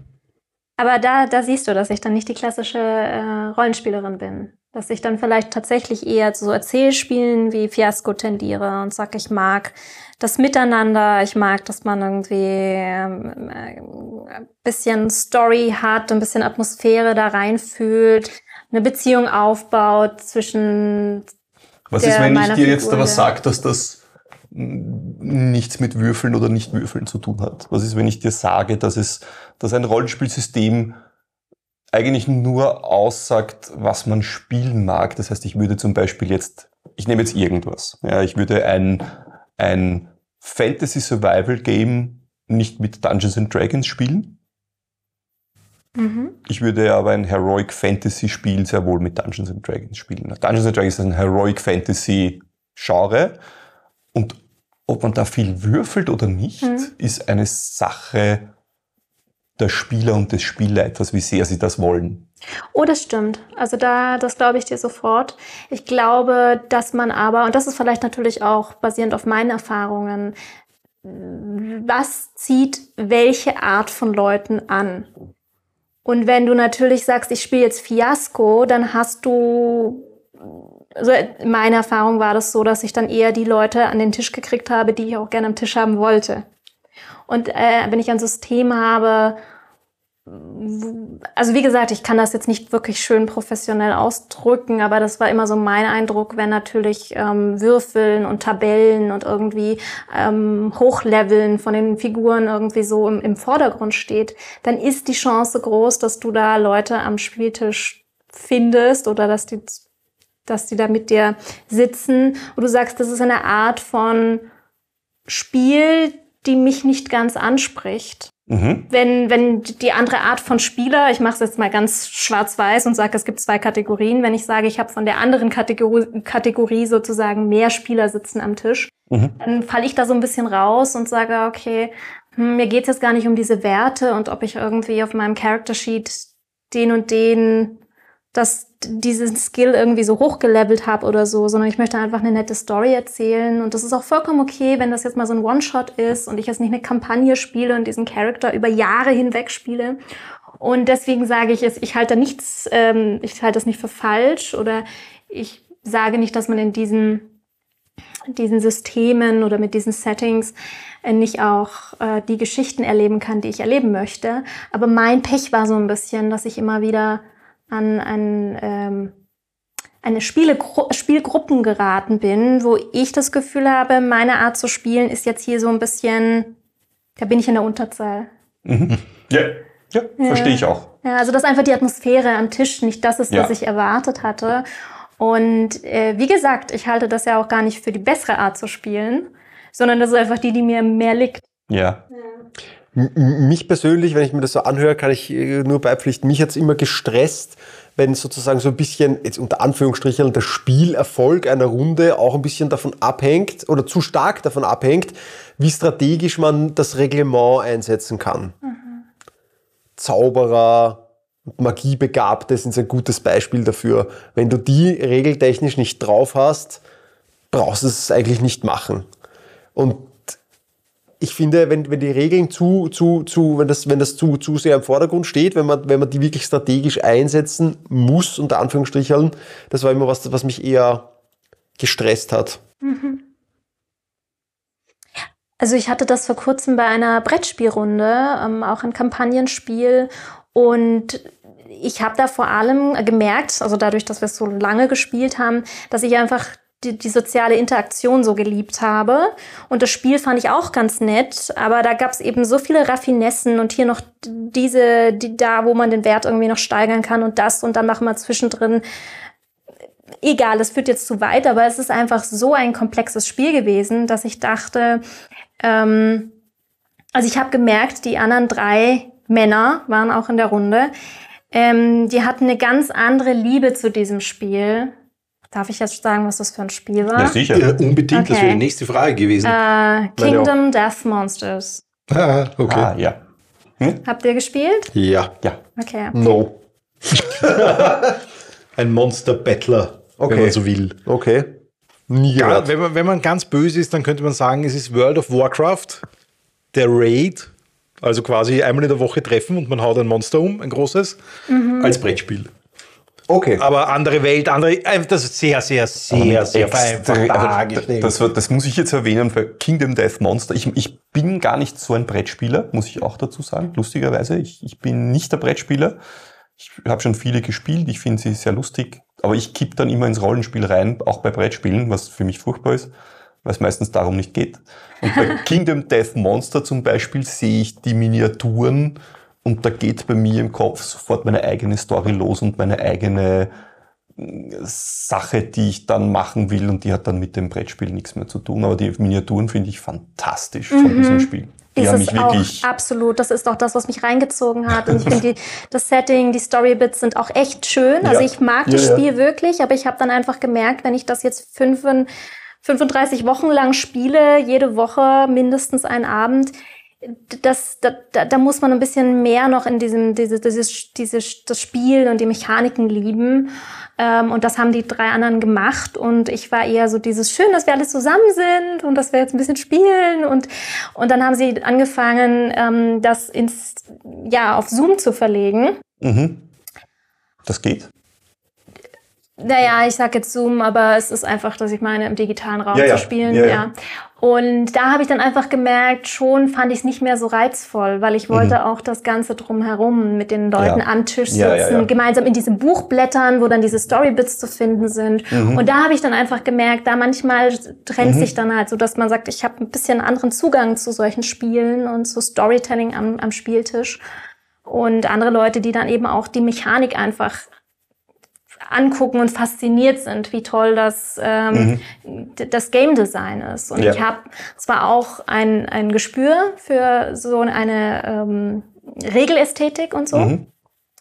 Aber da, da siehst du, dass ich dann nicht die klassische äh, Rollenspielerin bin. Dass ich dann vielleicht tatsächlich eher zu so Erzählspielen wie Fiasco tendiere und sag, ich mag das Miteinander, ich mag, dass man irgendwie ähm, äh, ein bisschen Story hat, ein bisschen Atmosphäre da reinfühlt, eine Beziehung aufbaut zwischen Was ist, wenn ich dir jetzt Figur, aber der- sage, dass das nichts mit Würfeln oder Nicht-Würfeln zu tun hat? Was ist, wenn ich dir sage, dass es, dass ein Rollenspielsystem eigentlich nur aussagt, was man spielen mag? Das heißt, ich würde zum Beispiel jetzt, ich nehme jetzt irgendwas. Ja, ich würde ein, ein Fantasy Survival Game nicht mit Dungeons and Dragons spielen. Mhm. Ich würde aber ein Heroic Fantasy Spiel sehr wohl mit Dungeons and Dragons spielen. Dungeons and Dragons ist ein Heroic Fantasy Genre und ob man da viel würfelt oder nicht, Mhm. ist eine Sache der Spieler und des Spielleiters, wie sehr sie das wollen. Oh, das stimmt. Also da, das glaube ich dir sofort. Ich glaube, dass man aber, und das ist vielleicht natürlich auch basierend auf meinen Erfahrungen, was zieht welche Art von Leuten an? Und wenn du natürlich sagst, ich spiele jetzt Fiasco, dann hast du, also in meiner Erfahrung war das so, dass ich dann eher die Leute an den Tisch gekriegt habe, die ich auch gerne am Tisch haben wollte. Und äh, wenn ich ein System habe, also wie gesagt, ich kann das jetzt nicht wirklich schön professionell ausdrücken, aber das war immer so mein Eindruck, wenn natürlich ähm, Würfeln und Tabellen und irgendwie ähm, Hochleveln von den Figuren irgendwie so im, im Vordergrund steht, dann ist die Chance groß, dass du da Leute am Spieltisch findest oder dass die, dass die da mit dir sitzen. Und du sagst, das ist eine Art von Spiel, die mich nicht ganz anspricht Mhm. wenn, wenn die andere Art von Spieler, ich mache es jetzt mal ganz schwarz-weiß und sage, es gibt zwei Kategorien, wenn ich sage, ich habe von der anderen Kategorie, Kategorie sozusagen mehr Spieler sitzen am Tisch, Mhm. dann falle ich da so ein bisschen raus und sage, okay, hm, mir geht's jetzt gar nicht um diese Werte und ob ich irgendwie auf meinem Character Sheet den und den, dass diesen Skill irgendwie so hochgelevelt habe oder so, sondern ich möchte einfach eine nette Story erzählen und das ist auch vollkommen okay, wenn das jetzt mal so ein One-Shot ist und ich jetzt nicht eine Kampagne spiele und diesen Charakter über Jahre hinweg spiele. Und deswegen sage ich es, ich halte nichts, ähm, ich halte das nicht für falsch oder ich sage nicht, dass man in diesen diesen Systemen oder mit diesen Settings äh, nicht auch äh, die Geschichten erleben kann, die ich erleben möchte. Aber mein Pech war so ein bisschen, dass ich immer wieder an ein, ähm, eine Spielegru Spielgruppen geraten bin, wo ich das Gefühl habe, meine Art zu spielen ist jetzt hier so ein bisschen, da bin ich in der Unterzahl. Mhm. Ja, ja, verstehe ich auch. Ja, also dass einfach die Atmosphäre am Tisch nicht das ist, Ja. was ich erwartet hatte. Und äh, wie gesagt, ich halte das ja auch gar nicht für die bessere Art zu spielen, sondern das ist einfach die, die mir mehr liegt. Ja. M- Mich persönlich, wenn ich mir das so anhöre, kann ich äh, nur beipflichten, mich hat's immer gestresst, wenn sozusagen so ein bisschen, jetzt unter Anführungsstrichen, der Spielerfolg einer Runde auch ein bisschen davon abhängt oder zu stark davon abhängt, wie strategisch man das Reglement einsetzen kann. Zauberer und Magiebegabte sind ein gutes Beispiel dafür. Wenn du die regeltechnisch nicht drauf hast, brauchst du es eigentlich nicht machen. Und ich finde, wenn, wenn die Regeln zu, zu, zu, wenn das, wenn das zu, zu sehr im Vordergrund steht, wenn man, wenn man die wirklich strategisch einsetzen muss, unter Anführungsstrichen, das war immer was, was mich eher gestresst hat. Also ich hatte das vor kurzem bei einer Brettspielrunde, ähm, auch ein Kampagnenspiel. Und ich habe da vor allem gemerkt, also dadurch, dass wir es so lange gespielt haben, dass ich einfach die, die soziale Interaktion so geliebt habe. Und das Spiel fand ich auch ganz nett, aber da gab es eben so viele Raffinessen und hier noch diese, die da, wo man den Wert irgendwie noch steigern kann und das und dann machen wir zwischendrin egal, das führt jetzt zu weit, aber es ist einfach so ein komplexes Spiel gewesen, dass ich dachte, ähm, also ich habe gemerkt, die anderen drei Männer waren auch in der Runde, ähm, die hatten eine ganz andere Liebe zu diesem Spiel. Darf ich jetzt sagen, was das für ein Spiel war? Ja, sicher. Ja, unbedingt, das Okay. wäre die nächste Frage gewesen. äh, Kingdom Death Monsters. ah, okay. Ah, ja. Habt ihr gespielt? Ja, Ja. Okay. No. ein Monster-Battler, Okay. wenn man so will. Okay. Nie Ja, wenn man, wenn man ganz böse ist, dann könnte man sagen, es ist World of Warcraft, der Raid, also quasi einmal in der Woche treffen und man haut ein Monster um, ein großes, als Brettspiel. Okay. Aber andere Welt, andere, äh, das ist sehr, sehr, sehr, sehr vereinfacht aber dargestellt. das, das muss ich jetzt erwähnen für Kingdom Death Monster. Ich, ich bin gar nicht so ein Brettspieler, muss ich auch dazu sagen, lustigerweise. Ich, ich bin nicht der Brettspieler. Ich habe schon viele gespielt, ich finde sie sehr lustig, aber ich kipp dann immer ins Rollenspiel rein, auch bei Brettspielen, was für mich furchtbar ist, weil es meistens darum nicht geht. Und bei Kingdom Death Monster zum Beispiel sehe ich die Miniaturen und da geht bei mir im Kopf sofort meine eigene Story los und meine eigene äh, Sache, die ich dann machen will und die hat dann mit dem Brettspiel nichts mehr zu tun. Aber die Miniaturen finde ich fantastisch von diesem Spiel. Die ist haben es mich auch wirklich absolut. Das ist auch das, was mich reingezogen hat. Und ich finde, das Setting, die Storybits sind auch echt schön. Also Ja. ich mag Ja, das ja. Spiel wirklich, aber ich habe dann einfach gemerkt, wenn ich das jetzt fünf, 35 Wochen lang spiele, jede Woche mindestens einen Abend, das, da, da, da muss man ein bisschen mehr noch in diesem, dieses, dieses, dieses, das Spiel und die Mechaniken lieben. Ähm, und das haben die drei anderen gemacht. Und ich war eher so dieses schön, dass wir alle zusammen sind und dass wir jetzt ein bisschen spielen. Und, und dann haben sie angefangen, ähm, das ins, ja, auf Zoom zu verlegen. Mhm. Das geht. Naja, ich sag jetzt Zoom, aber es ist einfach, dass ich meine, im digitalen Raum Ja, zu spielen. Ja, Ja, ja. Und da habe ich dann einfach gemerkt, schon fand ich es nicht mehr so reizvoll, weil ich wollte auch das Ganze drumherum mit den Leuten Mhm. Am Tisch sitzen, gemeinsam in diesem Buch blättern, wo dann diese Storybits zu finden sind. Mhm. Und da habe ich dann einfach gemerkt, da manchmal trennt sich dann halt so, dass man sagt, ich habe ein bisschen anderen Zugang zu solchen Spielen und zu Storytelling am, am Spieltisch. Und andere Leute, die dann eben auch die Mechanik einfach angucken und fasziniert sind, wie toll das, ähm, d- das Game Design ist. Und Ja. ich habe zwar auch ein, ein Gespür für so eine ähm, Regelästhetik und so. Mhm.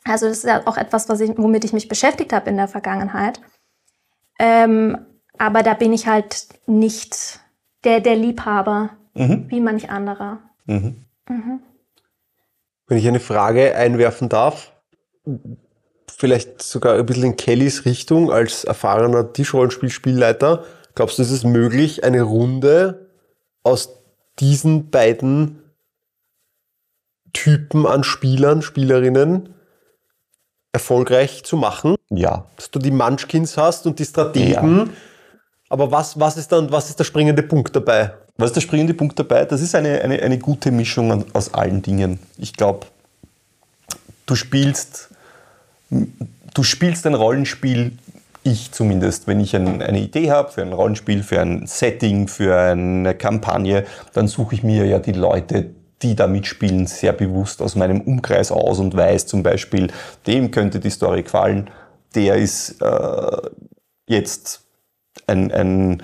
Also das ist ja auch etwas, was ich, womit ich mich beschäftigt habe in der Vergangenheit. Ähm, aber da bin ich halt nicht der, der Liebhaber, Mhm. wie manch anderer. Mhm. Wenn ich eine Frage einwerfen darf, vielleicht sogar ein bisschen in Kellys Richtung als erfahrener Tischrollenspiel-Spielleiter, glaubst du, ist es möglich, eine Runde aus diesen beiden Typen an Spielern, Spielerinnen erfolgreich zu machen? Ja. Dass du die Munchkins hast und die Strategen, aber was, was, ist dann, was ist der springende Punkt dabei? Was ist der springende Punkt dabei? Das ist eine, eine, eine gute Mischung aus allen Dingen. Ich glaube, du spielst, du spielst ein Rollenspiel, ich zumindest, wenn ich ein, eine Idee habe für ein Rollenspiel, für ein Setting, für eine Kampagne, dann suche ich mir ja die Leute, die da mitspielen, sehr bewusst aus meinem Umkreis aus und weiß zum Beispiel, dem könnte die Story gefallen, der ist äh, jetzt ein, ein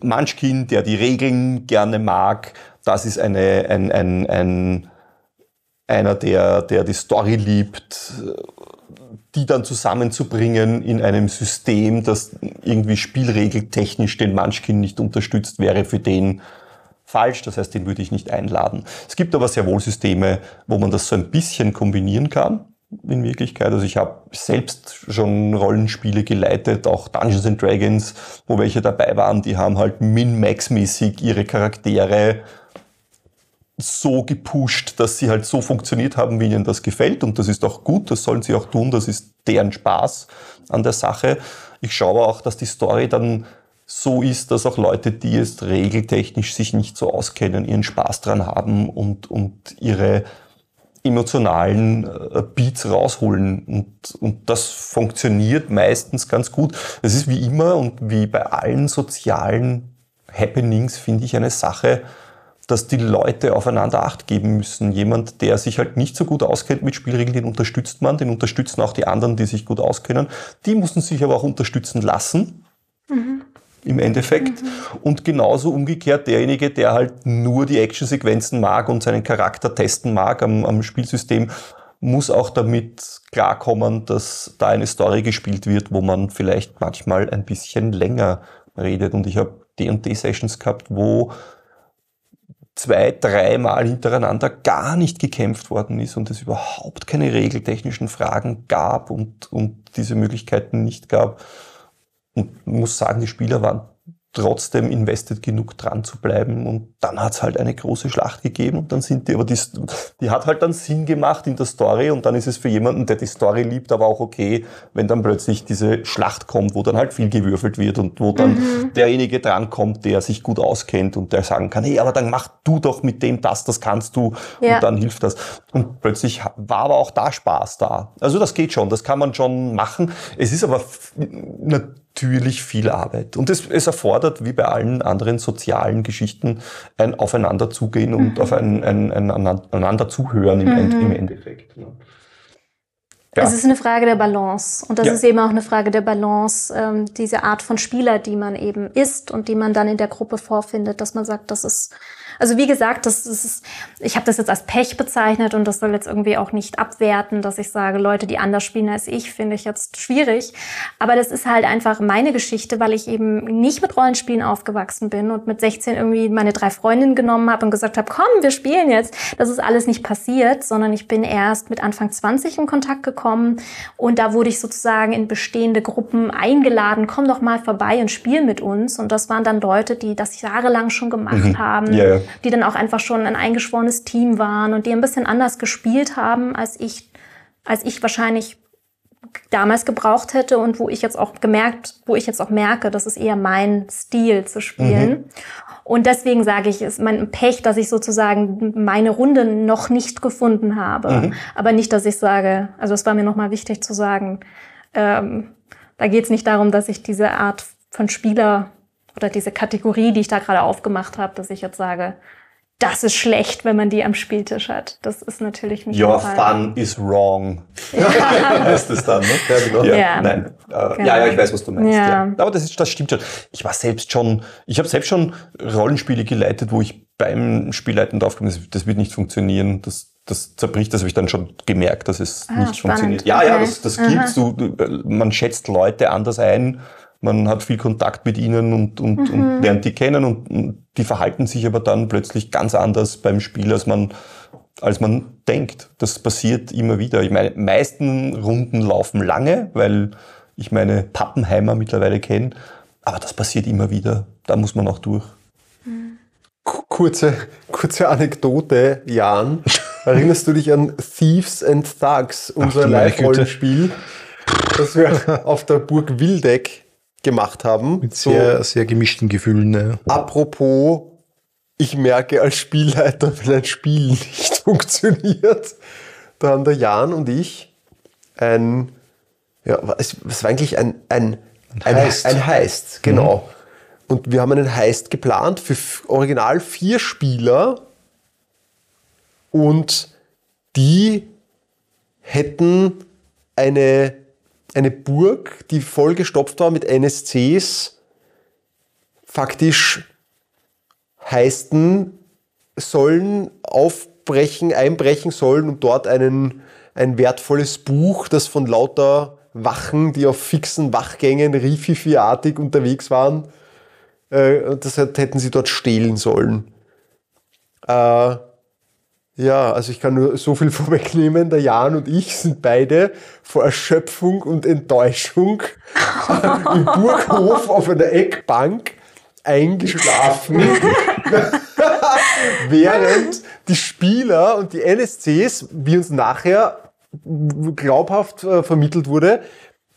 Munchkin, der die Regeln gerne mag. Das ist eine, ein, ein, ein, einer, der, der die Story liebt, die dann zusammenzubringen in einem System, das irgendwie spielregeltechnisch den Munchkin nicht unterstützt, wäre für den falsch. Das heißt, den würde ich nicht einladen. Es gibt aber sehr wohl Systeme, wo man das so ein bisschen kombinieren kann. In Wirklichkeit. Also ich habe selbst schon Rollenspiele geleitet, auch Dungeons and Dragons, wo welche dabei waren, die haben halt min-max-mäßig ihre Charaktere so gepusht, dass sie halt so funktioniert haben, wie ihnen das gefällt. Und das ist auch gut, das sollen sie auch tun, das ist deren Spaß an der Sache. Ich schaue auch, dass die Story dann so ist, dass auch Leute, die es regeltechnisch sich nicht so auskennen, ihren Spaß dran haben und, und ihre emotionalen äh, Beats rausholen. Und, und das funktioniert meistens ganz gut. Es ist wie immer und wie bei allen sozialen Happenings, finde ich, eine Sache, dass die Leute aufeinander Acht geben müssen. Jemand, der sich halt nicht so gut auskennt mit Spielregeln, den unterstützt man, den unterstützen auch die anderen, die sich gut auskennen. Die müssen sich aber auch unterstützen lassen. Im Endeffekt. Und genauso umgekehrt derjenige, der halt nur die Actionsequenzen mag und seinen Charakter testen mag am, am Spielsystem, muss auch damit klarkommen, dass da eine Story gespielt wird, wo man vielleicht manchmal ein bisschen länger redet. Und ich habe D&D-Sessions gehabt, wo zwei, dreimal hintereinander gar nicht gekämpft worden ist und es überhaupt keine regeltechnischen Fragen gab und, und diese Möglichkeiten nicht gab. Und muss sagen, die Spieler waren trotzdem invested genug dran zu bleiben. Und dann hat es halt eine große Schlacht gegeben und dann sind die, aber die, die hat halt dann Sinn gemacht in der Story und dann ist es für jemanden, der die Story liebt, aber auch okay, wenn dann plötzlich diese Schlacht kommt, wo dann halt viel gewürfelt wird und wo dann mhm. derjenige drankommt, der sich gut auskennt und der sagen kann, hey, aber dann mach du doch mit dem das, das kannst du ja. und dann hilft das. Und plötzlich war aber auch da Spaß da. Also das geht schon, das kann man schon machen. Es ist aber natürlich viel Arbeit. Und es, es erfordert, wie bei allen anderen sozialen Geschichten, ein Aufeinanderzugehen und mhm. auf ein, ein, ein, einander zuhören im, mhm. im Endeffekt. Ja. Ja. Es ist eine Frage der Balance. Und das ja. ist eben auch eine Frage der Balance, ähm, diese Art von Spieler, die man eben ist und die man dann in der Gruppe vorfindet, dass man sagt, das ist also wie gesagt, das ist, ich habe das jetzt als Pech bezeichnet und das soll jetzt irgendwie auch nicht abwerten, dass ich sage, Leute, die anders spielen als ich, finde ich jetzt schwierig. Aber das ist halt einfach meine Geschichte, weil ich eben nicht mit Rollenspielen aufgewachsen bin und mit 16 irgendwie meine drei Freundinnen genommen habe und gesagt habe, komm, wir spielen jetzt. Das ist alles nicht passiert, sondern ich bin erst mit Anfang 20 in Kontakt gekommen und da wurde ich sozusagen in bestehende Gruppen eingeladen, komm doch mal vorbei und spiel mit uns. Und das waren dann Leute, die das jahrelang schon gemacht mhm. haben. Yeah die dann auch einfach schon ein eingeschworenes Team waren und die ein bisschen anders gespielt haben, als ich, als ich wahrscheinlich damals gebraucht hätte und wo ich jetzt auch gemerkt, wo ich jetzt auch merke, das ist eher mein Stil zu spielen. Mhm. Und deswegen sage ich, ist mein Pech, dass ich sozusagen meine Runde noch nicht gefunden habe. Mhm. Aber nicht, dass ich sage, also es war mir nochmal wichtig zu sagen, ähm, da geht es nicht darum, dass ich diese Art von Spieler oder diese Kategorie, die ich da gerade aufgemacht habe, dass ich jetzt sage, das ist schlecht, wenn man die am Spieltisch hat. Das ist natürlich nicht Your fun is wrong. Ja. heißt das dann, ne? Ja, genau. Ja, ja. Nein. Äh, genau. Ja, ja, ich weiß, was du meinst. Ja. ja. Aber das, ist, das stimmt schon. Ich war selbst schon, ich habe selbst schon Rollenspiele geleitet, wo ich beim Spielleiten draufgekommen das, das wird nicht funktionieren. Das, das zerbricht, das habe ich dann schon gemerkt, dass es ah, nicht spannend. funktioniert. Ja, okay. ja, das, das gibt du, man schätzt Leute anders ein man hat viel Kontakt mit ihnen und, und, mhm. und lernt die kennen und, und, die verhalten sich aber dann plötzlich ganz anders beim Spiel, als man, als man denkt. Das passiert immer wieder. Ich meine, meisten Runden laufen lange, weil ich meine Pappenheimer mittlerweile kenne, aber das passiert immer wieder. Da muss man auch durch. Kurze, kurze Anekdote, Jan. Erinnerst du dich an Thieves and Thugs, unser Live-Rollenspiel, das wir auf der Burg Wildeck gemacht haben. Mit sehr, so, sehr gemischten Gefühlen. Ne? Apropos, ich merke als Spielleiter, wenn ein Spiel nicht funktioniert, da haben der Jan und ich ein, ja, es, es war eigentlich ein, ein, ein Heist. Ein, ein Heist, genau. Mhm. Und wir haben einen Heist geplant für original vier Spieler und die hätten eine eine Burg, die vollgestopft war mit NSCs, faktisch heisten sollen, aufbrechen, einbrechen sollen und dort einen, ein wertvolles Buch, das von lauter Wachen, die auf fixen Wachgängen Rififi-artig unterwegs waren, äh, das hätten sie dort stehlen sollen. Äh, ja, also ich kann nur so viel vorwegnehmen. Der Jan und ich sind beide vor Erschöpfung und Enttäuschung im Burghof auf einer Eckbank eingeschlafen, während die Spieler und die NSCs, wie uns nachher glaubhaft äh, vermittelt wurde,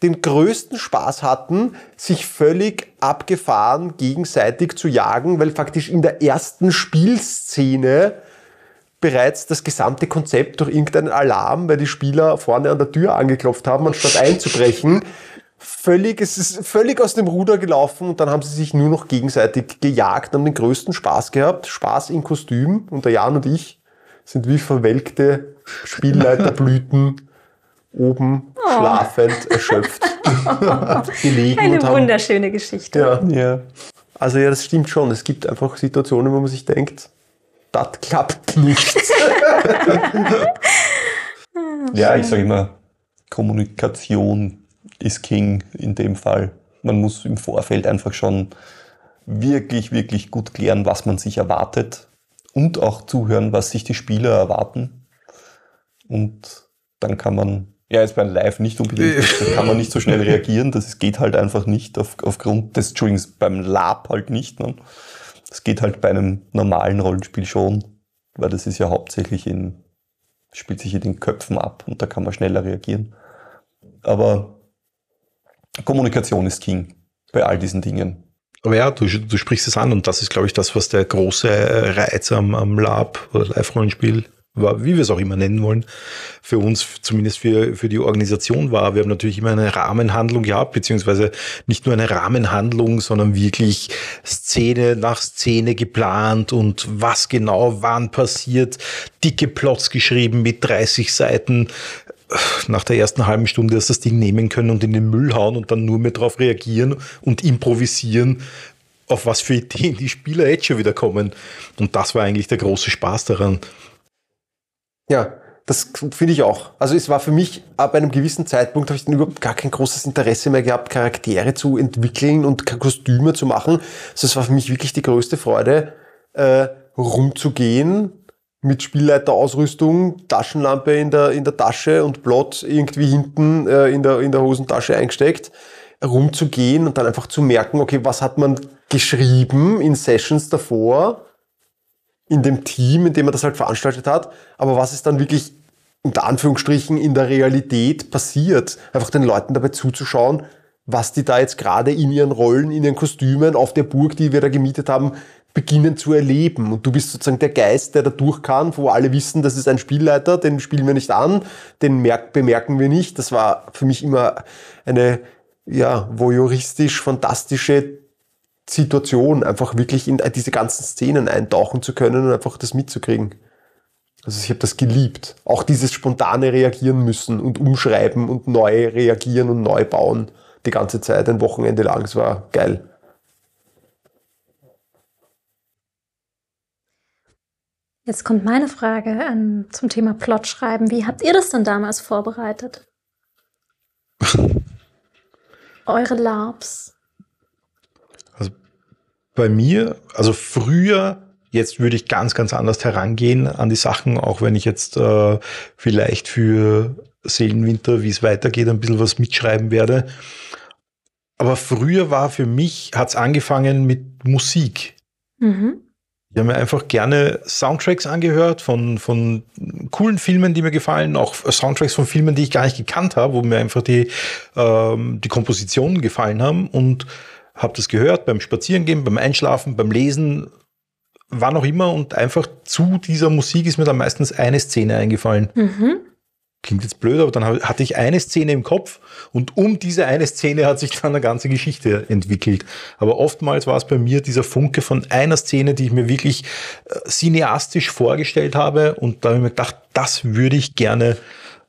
den größten Spaß hatten, sich völlig abgefahren gegenseitig zu jagen, weil faktisch in der ersten Spielszene bereits das gesamte Konzept durch irgendeinen Alarm, weil die Spieler vorne an der Tür angeklopft haben, anstatt einzubrechen. Völlig, es ist völlig aus dem Ruder gelaufen und dann haben sie sich nur noch gegenseitig gejagt, haben den größten Spaß gehabt. Spaß in Kostüm und der Jan und ich sind wie verwelkte Spielleiterblüten oben oh. schlafend, erschöpft gelegen. Eine haben, wunderschöne Geschichte. Ja, ja. Also ja, das stimmt schon. Es gibt einfach Situationen, wo man sich denkt, das klappt nicht. ja, ich sage immer, Kommunikation ist King in dem Fall. Man muss im Vorfeld einfach schon wirklich, wirklich gut klären, was man sich erwartet und auch zuhören, was sich die Spieler erwarten. Und dann kann man Ja, jetzt beim Live nicht unbedingt. Da kann man nicht so schnell reagieren. Das geht halt einfach nicht auf, aufgrund des, Entschuldigung, beim Lab halt nicht. Ne? Das geht halt bei einem normalen Rollenspiel schon, weil das ist ja hauptsächlich in, spielt sich in den Köpfen ab und da kann man schneller reagieren. Aber Kommunikation ist King bei all diesen Dingen. Aber ja, du, du sprichst es an und das ist, glaube ich, das, was der große Reiz am, am Lab oder Live-Rollenspiel wie wir es auch immer nennen wollen, für uns, zumindest für, für die Organisation war. Wir haben natürlich immer eine Rahmenhandlung gehabt, beziehungsweise nicht nur eine Rahmenhandlung, sondern wirklich Szene nach Szene geplant und was genau wann passiert, dicke Plots geschrieben mit 30 Seiten. Nach der ersten halben Stunde erst das Ding nehmen können und in den Müll hauen und dann nur mehr darauf reagieren und improvisieren, auf was für Ideen die Spieler jetzt schon wieder kommen. Und das war eigentlich der große Spaß daran. Ja, das finde ich auch. Also es war für mich, ab einem gewissen Zeitpunkt habe ich dann überhaupt gar kein großes Interesse mehr gehabt, Charaktere zu entwickeln und Kostüme zu machen. Also es war für mich wirklich die größte Freude, äh, rumzugehen mit Spielleiterausrüstung, Taschenlampe in der, in der Tasche und Plot irgendwie hinten äh, in, der, in der Hosentasche eingesteckt, rumzugehen und dann einfach zu merken, okay, was hat man geschrieben in Sessions davor in dem Team, in dem er das halt veranstaltet hat, aber was ist dann wirklich unter Anführungsstrichen in der Realität passiert, einfach den Leuten dabei zuzuschauen, was die da jetzt gerade in ihren Rollen, in ihren Kostümen auf der Burg, die wir da gemietet haben, beginnen zu erleben. Und du bist sozusagen der Geist, der da durch kann, wo alle wissen, das ist ein Spielleiter, den spielen wir nicht an, den merk bemerken wir nicht. Das war für mich immer eine ja, voyeuristisch fantastische Situation, einfach wirklich in diese ganzen Szenen eintauchen zu können und einfach das mitzukriegen. Also ich habe das geliebt. Auch dieses spontane Reagieren müssen und umschreiben und neu reagieren und neu bauen die ganze Zeit, ein Wochenende lang. Es war geil. Jetzt kommt meine Frage an, zum Thema Plotschreiben. Wie habt ihr das denn damals vorbereitet? Eure LARPs? Bei mir, also früher, jetzt würde ich ganz, ganz anders herangehen an die Sachen, auch wenn ich jetzt äh, vielleicht für Seelenwinter, wie es weitergeht, ein bisschen was mitschreiben werde. Aber früher war für mich, hat es angefangen mit Musik. Mhm. Ich habe mir einfach gerne Soundtracks angehört von, von coolen Filmen, die mir gefallen, auch Soundtracks von Filmen, die ich gar nicht gekannt habe, wo mir einfach die, ähm, die Kompositionen gefallen haben und habe das gehört beim Spazierengehen, beim Einschlafen, beim Lesen, wann auch immer. Und einfach zu dieser Musik ist mir dann meistens eine Szene eingefallen. Mhm. Klingt jetzt blöd, aber dann hatte ich eine Szene im Kopf und um diese eine Szene hat sich dann eine ganze Geschichte entwickelt. Aber oftmals war es bei mir dieser Funke von einer Szene, die ich mir wirklich äh, cineastisch vorgestellt habe und da habe ich mir gedacht, das würde ich gerne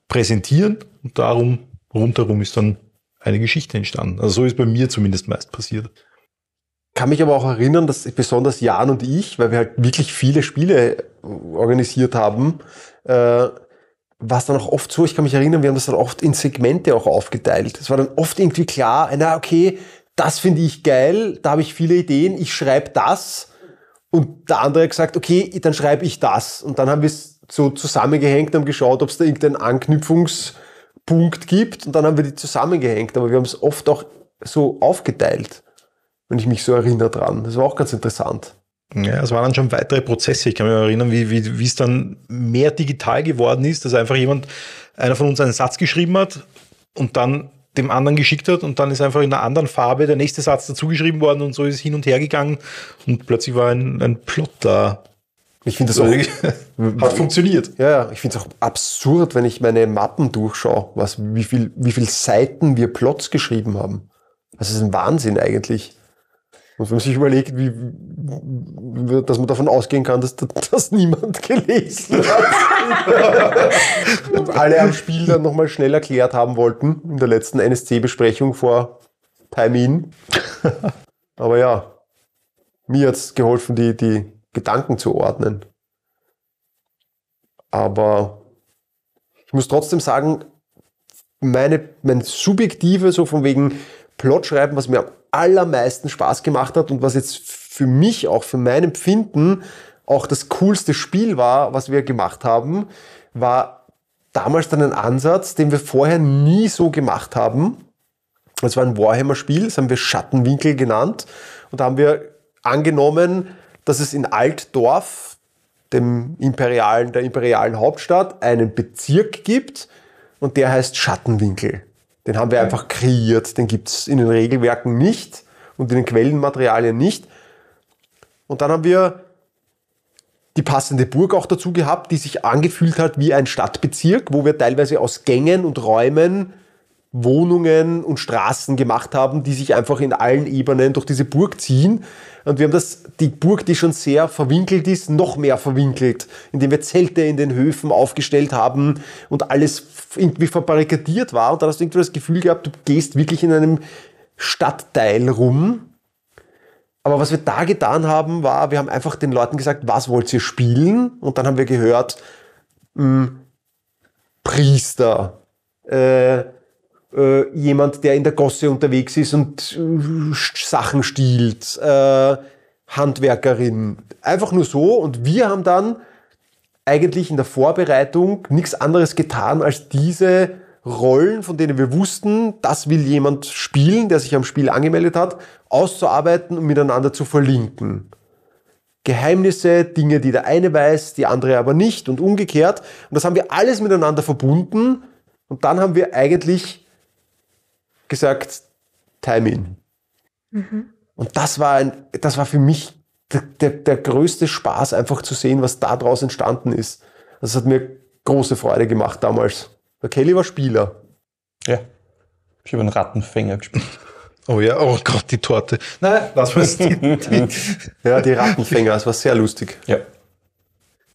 präsentieren und darum rundherum ist dann eine Geschichte entstanden. Also so ist bei mir zumindest meist passiert. Kann mich aber auch erinnern, dass besonders Jan und ich, weil wir halt wirklich viele Spiele organisiert haben, äh, war es dann auch oft so, ich kann mich erinnern, wir haben das dann oft in Segmente auch aufgeteilt. Es war dann oft irgendwie klar, na okay, das finde ich geil, da habe ich viele Ideen, ich schreibe das und der andere hat gesagt, okay, dann schreibe ich das. Und dann haben wir es so zusammengehängt und haben geschaut, ob es da irgendeinen Anknüpfungs- Punkt gibt und dann haben wir die zusammengehängt, aber wir haben es oft auch so aufgeteilt, wenn ich mich so erinnere dran. Das war auch ganz interessant. Ja, es waren dann schon weitere Prozesse. Ich kann mich erinnern, wie, wie, wie es dann mehr digital geworden ist, dass einfach jemand, einer von uns einen Satz geschrieben hat und dann dem anderen geschickt hat und dann ist einfach in einer anderen Farbe der nächste Satz dazugeschrieben worden und so ist es hin und her gegangen und plötzlich war ein, ein Plot da. Ich finde das auch. Hat funktioniert. Ja, ja. Ich finde es auch absurd, wenn ich meine Mappen durchschaue, was, wie viel, wie viel Seiten wir Plots geschrieben haben. Das ist ein Wahnsinn eigentlich. Und wenn man sich überlegt, wie, dass man davon ausgehen kann, dass das niemand gelesen hat. und alle am Spiel dann nochmal schnell erklärt haben wollten, in der letzten NSC-Besprechung vor Time Aber ja, mir hat es geholfen, die, die Gedanken zu ordnen. Aber ich muss trotzdem sagen, meine, mein subjektive, so von wegen Plotschreiben, was mir am allermeisten Spaß gemacht hat und was jetzt für mich auch, für mein Empfinden auch das coolste Spiel war, was wir gemacht haben, war damals dann einen Ansatz, den wir vorher nie so gemacht haben. Das war ein Warhammer-Spiel, das haben wir Schattenwinkel genannt. Und da haben wir angenommen, dass es in Altdorf, dem imperialen, der imperialen Hauptstadt, einen Bezirk gibt und der heißt Schattenwinkel. Den haben wir einfach kreiert, den gibt es in den Regelwerken nicht und in den Quellenmaterialien nicht. Und dann haben wir die passende Burg auch dazu gehabt, die sich angefühlt hat wie ein Stadtbezirk, wo wir teilweise aus Gängen und Räumen Wohnungen und Straßen gemacht haben, die sich einfach in allen Ebenen durch diese Burg ziehen. Und wir haben das, die Burg, die schon sehr verwinkelt ist, noch mehr verwinkelt, indem wir Zelte in den Höfen aufgestellt haben und alles irgendwie verbarrikadiert war. Und dann hast du irgendwie das Gefühl gehabt, du gehst wirklich in einem Stadtteil rum. Aber was wir da getan haben, war, wir haben einfach den Leuten gesagt, was wollt ihr spielen? Und dann haben wir gehört, mh, hm, Priester, äh, äh, jemand, der in der Gosse unterwegs ist und äh, Sachen stiehlt, äh, Handwerkerin. Einfach nur so. Und wir haben dann eigentlich in der Vorbereitung nichts anderes getan, als diese Rollen, von denen wir wussten, das will jemand spielen, der sich am Spiel angemeldet hat, auszuarbeiten und miteinander zu verlinken. Geheimnisse, Dinge, die der eine weiß, die andere aber nicht und umgekehrt. Und das haben wir alles miteinander verbunden und dann haben wir eigentlich gesagt, time in. Mhm. Und das war, ein, das war für mich der, der, der größte Spaß, einfach zu sehen, was da draus entstanden ist. Das hat mir große Freude gemacht damals. Der Kelly war Spieler. Ja. Ich habe einen Rattenfänger gespielt. Oh ja, oh Gott, die Torte. Nein, lass mal die, Ja, die Rattenfänger, das war sehr lustig. Ja.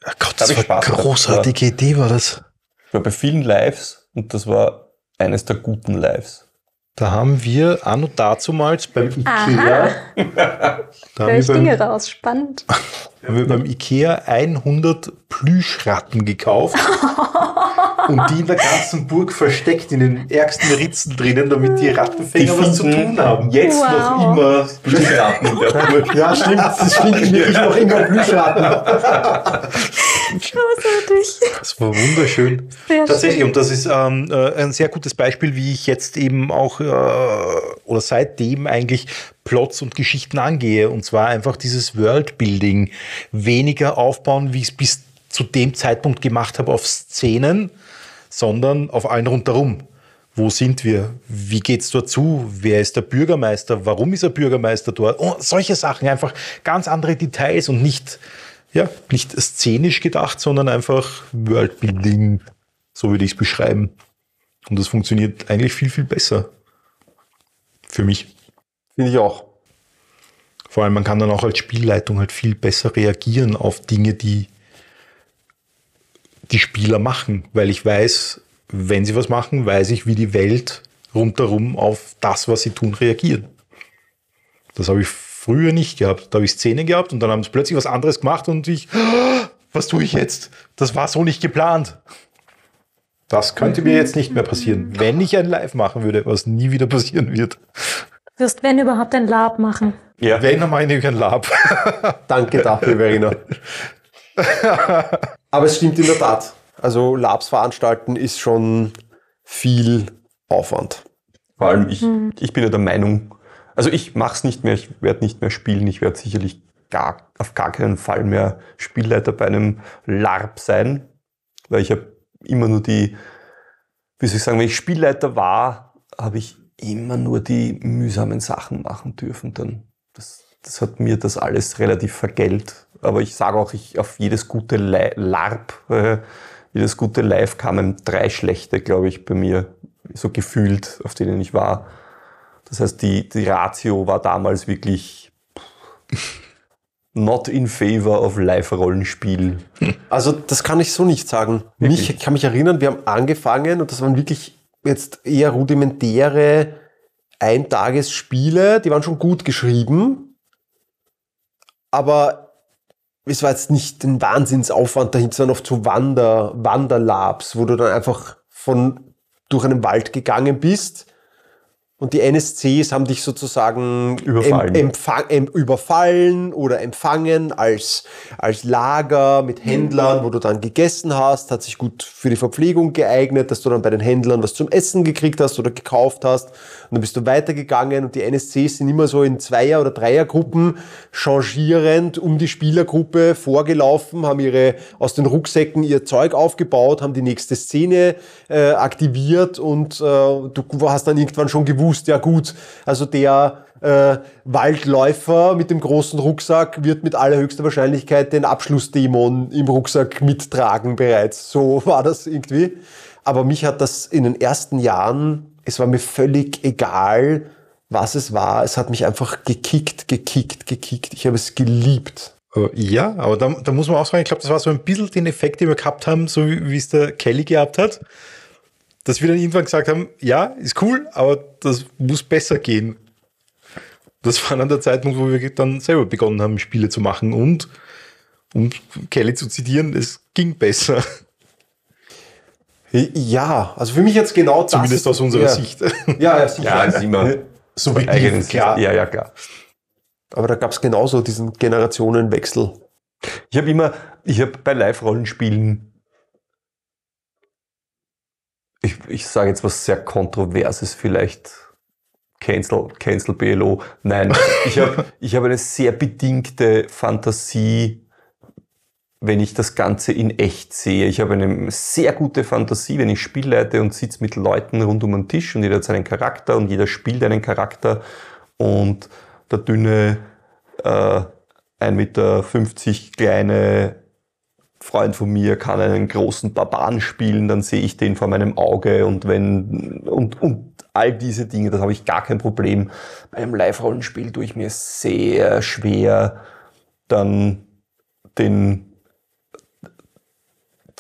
Oh Gott, das, das war eine großartige Idee, war das. Ich war bei vielen Lives und das war eines der guten Lives. Da haben wir anno dazumals beim Ikea. da Hör ich Dinge raus, spannend. haben wir beim Ikea 100 Plüschratten gekauft und die in der ganzen Burg versteckt in den ärgsten Ritzen drinnen, damit die Rattenfänger die was zu tun haben. Jetzt wow. noch immer Plüschratten in der Burg. Ja, stimmt. Es finden wirklich noch immer Plüschratten. Großartig. Das war wunderschön. Sehr Tatsächlich, schön. und das ist ähm, äh, ein sehr gutes Beispiel, wie ich jetzt eben auch äh, oder seitdem eigentlich Plots und Geschichten angehe. Und zwar einfach dieses Worldbuilding weniger aufbauen, wie ich es bis zu dem Zeitpunkt gemacht habe auf Szenen, sondern auf allen rundherum. Wo sind wir? Wie geht es dort zu? Wer ist der Bürgermeister? Warum ist er Bürgermeister dort? Oh, solche Sachen, einfach ganz andere Details und nicht, ja, nicht szenisch gedacht, sondern einfach Worldbuilding, so würde ich es beschreiben. Und das funktioniert eigentlich viel, viel besser. Für mich. Finde ich auch. Vor allem, man kann dann auch als Spielleitung halt viel besser reagieren auf Dinge, die die Spieler machen, weil ich weiß, wenn sie was machen, weiß ich, wie die Welt rundherum auf das, was sie tun, reagiert. Das habe ich früher nicht gehabt. Da habe ich Szene gehabt und dann haben sie plötzlich was anderes gemacht und ich, was tue ich jetzt? Das war so nicht geplant. Das könnte mir jetzt nicht mehr passieren, wenn ich ein Live machen würde, was nie wieder passieren wird. Du wirst, wenn überhaupt, ein Lab machen. Ja, wenn, dann meine ich ein Lab. Danke dafür, Verena. Aber es stimmt in der Tat. Also Labs veranstalten ist schon viel Aufwand. Vor allem, ich, hm. ich bin ja der Meinung, also ich mache es nicht mehr, ich werde nicht mehr spielen, ich werde sicherlich gar, auf gar keinen Fall mehr Spielleiter bei einem LARP sein, weil ich habe immer nur die, wie soll ich sagen, wenn ich Spielleiter war, habe ich immer nur die mühsamen Sachen machen dürfen dann. Das, das hat mir das alles relativ vergällt aber ich sage auch, ich auf jedes gute LARP, äh, jedes gute Live kamen drei schlechte, glaube ich, bei mir, so gefühlt, auf denen ich war. Das heißt, die, die Ratio war damals wirklich not in favor of Live-Rollenspiel. Also das kann ich so nicht sagen. Mich, ich kann mich erinnern, wir haben angefangen und das waren wirklich jetzt eher rudimentäre Eintagesspiele, die waren schon gut geschrieben, aber es war jetzt nicht ein Wahnsinnsaufwand dahinter, sondern oft so Wander, Wanderlabs, wo du dann einfach von, durch einen Wald gegangen bist und die NSCs haben dich sozusagen Überfallen. Em, überfallen oder empfangen als, als Lager mit Händlern, wo du dann gegessen hast, hat sich gut für die Verpflegung geeignet, dass du dann bei den Händlern was zum Essen gekriegt hast oder gekauft hast. Und dann bist du weitergegangen und die NSCs sind immer so in Zweier- oder Dreiergruppen changierend um die Spielergruppe vorgelaufen, haben ihre aus den Rucksäcken ihr Zeug aufgebaut, haben die nächste Szene äh, aktiviert und äh, du hast dann irgendwann schon gewusst, ja gut, also der äh, Waldläufer mit dem großen Rucksack wird mit allerhöchster Wahrscheinlichkeit den Abschlussdämon im Rucksack mittragen bereits. So war das irgendwie. Aber mich hat das in den ersten Jahren, es war mir völlig egal, was es war. Es hat mich einfach gekickt, gekickt, gekickt. Ich habe es geliebt. Aber ja, aber da, da muss man auch sagen, ich glaube, das war so ein bisschen den Effekt, den wir gehabt haben, so wie es der Kelly gehabt hat dass wir dann irgendwann gesagt haben, ja, ist cool, aber das muss besser gehen. Das war dann der Zeitpunkt, wo wir dann selber begonnen haben, Spiele zu machen und, um Kelly zu zitieren, es ging besser. Ja, also für mich jetzt genau das. Zumindest aus unserer ja. Sicht. Ja, ja, sicher. Ja, ist immer subjektiv, klar. Ja, ja, klar. Aber da gab es genauso diesen Generationenwechsel. Ich habe immer, ich habe bei Live-Rollenspielen ich, ich sage jetzt was sehr Kontroverses vielleicht. Cancel, Cancel BLO. Nein, ich habe ich hab eine sehr bedingte Fantasie, wenn ich das Ganze in echt sehe. Ich habe eine sehr gute Fantasie, wenn ich spielleite und sitze mit Leuten rund um den Tisch und jeder hat seinen Charakter und jeder spielt einen Charakter und der dünne äh, 1,50 Meter kleine Freund von mir kann einen großen Barbaren spielen, dann sehe ich den vor meinem Auge und wenn und, und all diese Dinge, das habe ich gar kein Problem. Bei einem Live-Rollenspiel tue ich mir sehr schwer, dann den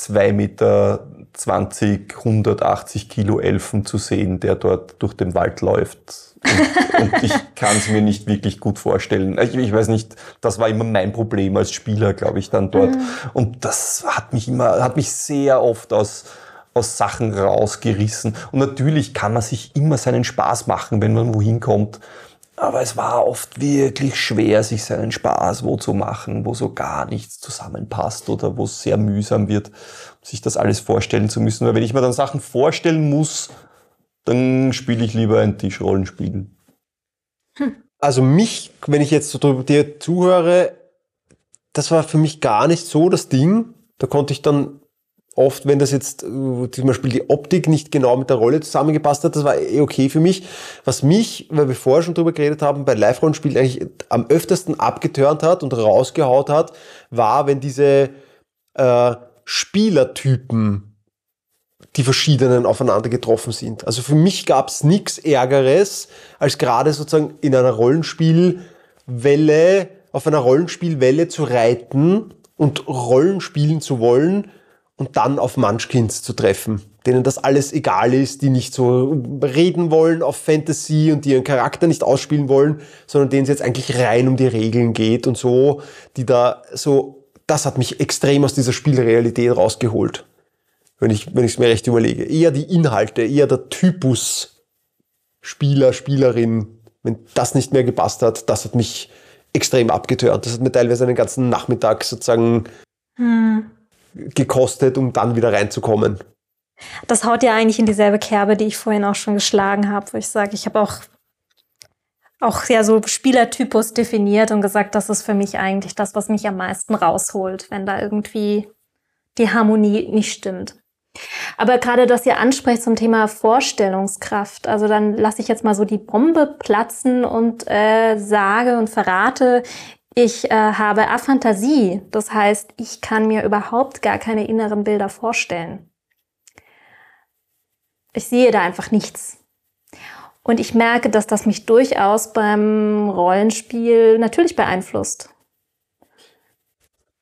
2 Meter 20, 180 Kilo Elfen zu sehen, der dort durch den Wald läuft und, und ich kann es mir nicht wirklich gut vorstellen. Ich, ich, weiß nicht, das war immer mein Problem als Spieler, glaube ich, dann dort. Mhm. Und das hat mich immer, hat mich sehr oft aus, aus Sachen rausgerissen. Und natürlich kann man sich immer seinen Spaß machen, wenn man wohin kommt. Aber es war oft wirklich schwer, sich seinen Spaß wo zu machen, wo so gar nichts zusammenpasst oder wo es sehr mühsam wird, sich das alles vorstellen zu müssen. Weil wenn ich mir dann Sachen vorstellen muss, dann spiele ich lieber ein Tischrollenspiel. Hm. Also mich, wenn ich jetzt so dir zuhöre, das war für mich gar nicht so das Ding. Da konnte ich dann oft, wenn das jetzt äh, zum Beispiel die Optik nicht genau mit der Rolle zusammengepasst hat, das war eh okay für mich. Was mich, weil wir vorher schon drüber geredet haben, bei Live-Rollenspielen eigentlich am öftesten abgeturnt hat und rausgehaut hat, war, wenn diese äh, Spielertypen die verschiedenen aufeinander getroffen sind. Also für mich gab es nichts Ärgeres, als gerade sozusagen in einer Rollenspielwelle, auf einer Rollenspielwelle zu reiten und Rollen spielen zu wollen und dann auf Munchkins zu treffen, denen das alles egal ist, die nicht so reden wollen auf Fantasy und die ihren Charakter nicht ausspielen wollen, sondern denen es jetzt eigentlich rein um die Regeln geht und so, die da so, das hat mich extrem aus dieser Spielrealität rausgeholt wenn ich wenn ich es mir recht überlege. Eher die Inhalte, eher der Typus Spieler, Spielerin. Wenn das nicht mehr gepasst hat, das hat mich extrem abgetört. Das hat mir teilweise einen ganzen Nachmittag sozusagen hm. Gekostet, um dann wieder reinzukommen. Das haut ja eigentlich in dieselbe Kerbe, die ich vorhin auch schon geschlagen habe, wo ich sage, ich habe auch auch ja so Spielertypus definiert und gesagt, das ist für mich eigentlich das, was mich am meisten rausholt, wenn da irgendwie die Harmonie nicht stimmt. Aber gerade das ihr ansprecht zum Thema Vorstellungskraft, also dann lasse ich jetzt mal so die Bombe platzen und äh, sage und verrate, ich äh, habe Aphantasie. Das heißt, ich kann mir überhaupt gar keine inneren Bilder vorstellen. Ich sehe da einfach nichts. Und ich merke, dass das mich durchaus beim Rollenspiel natürlich beeinflusst.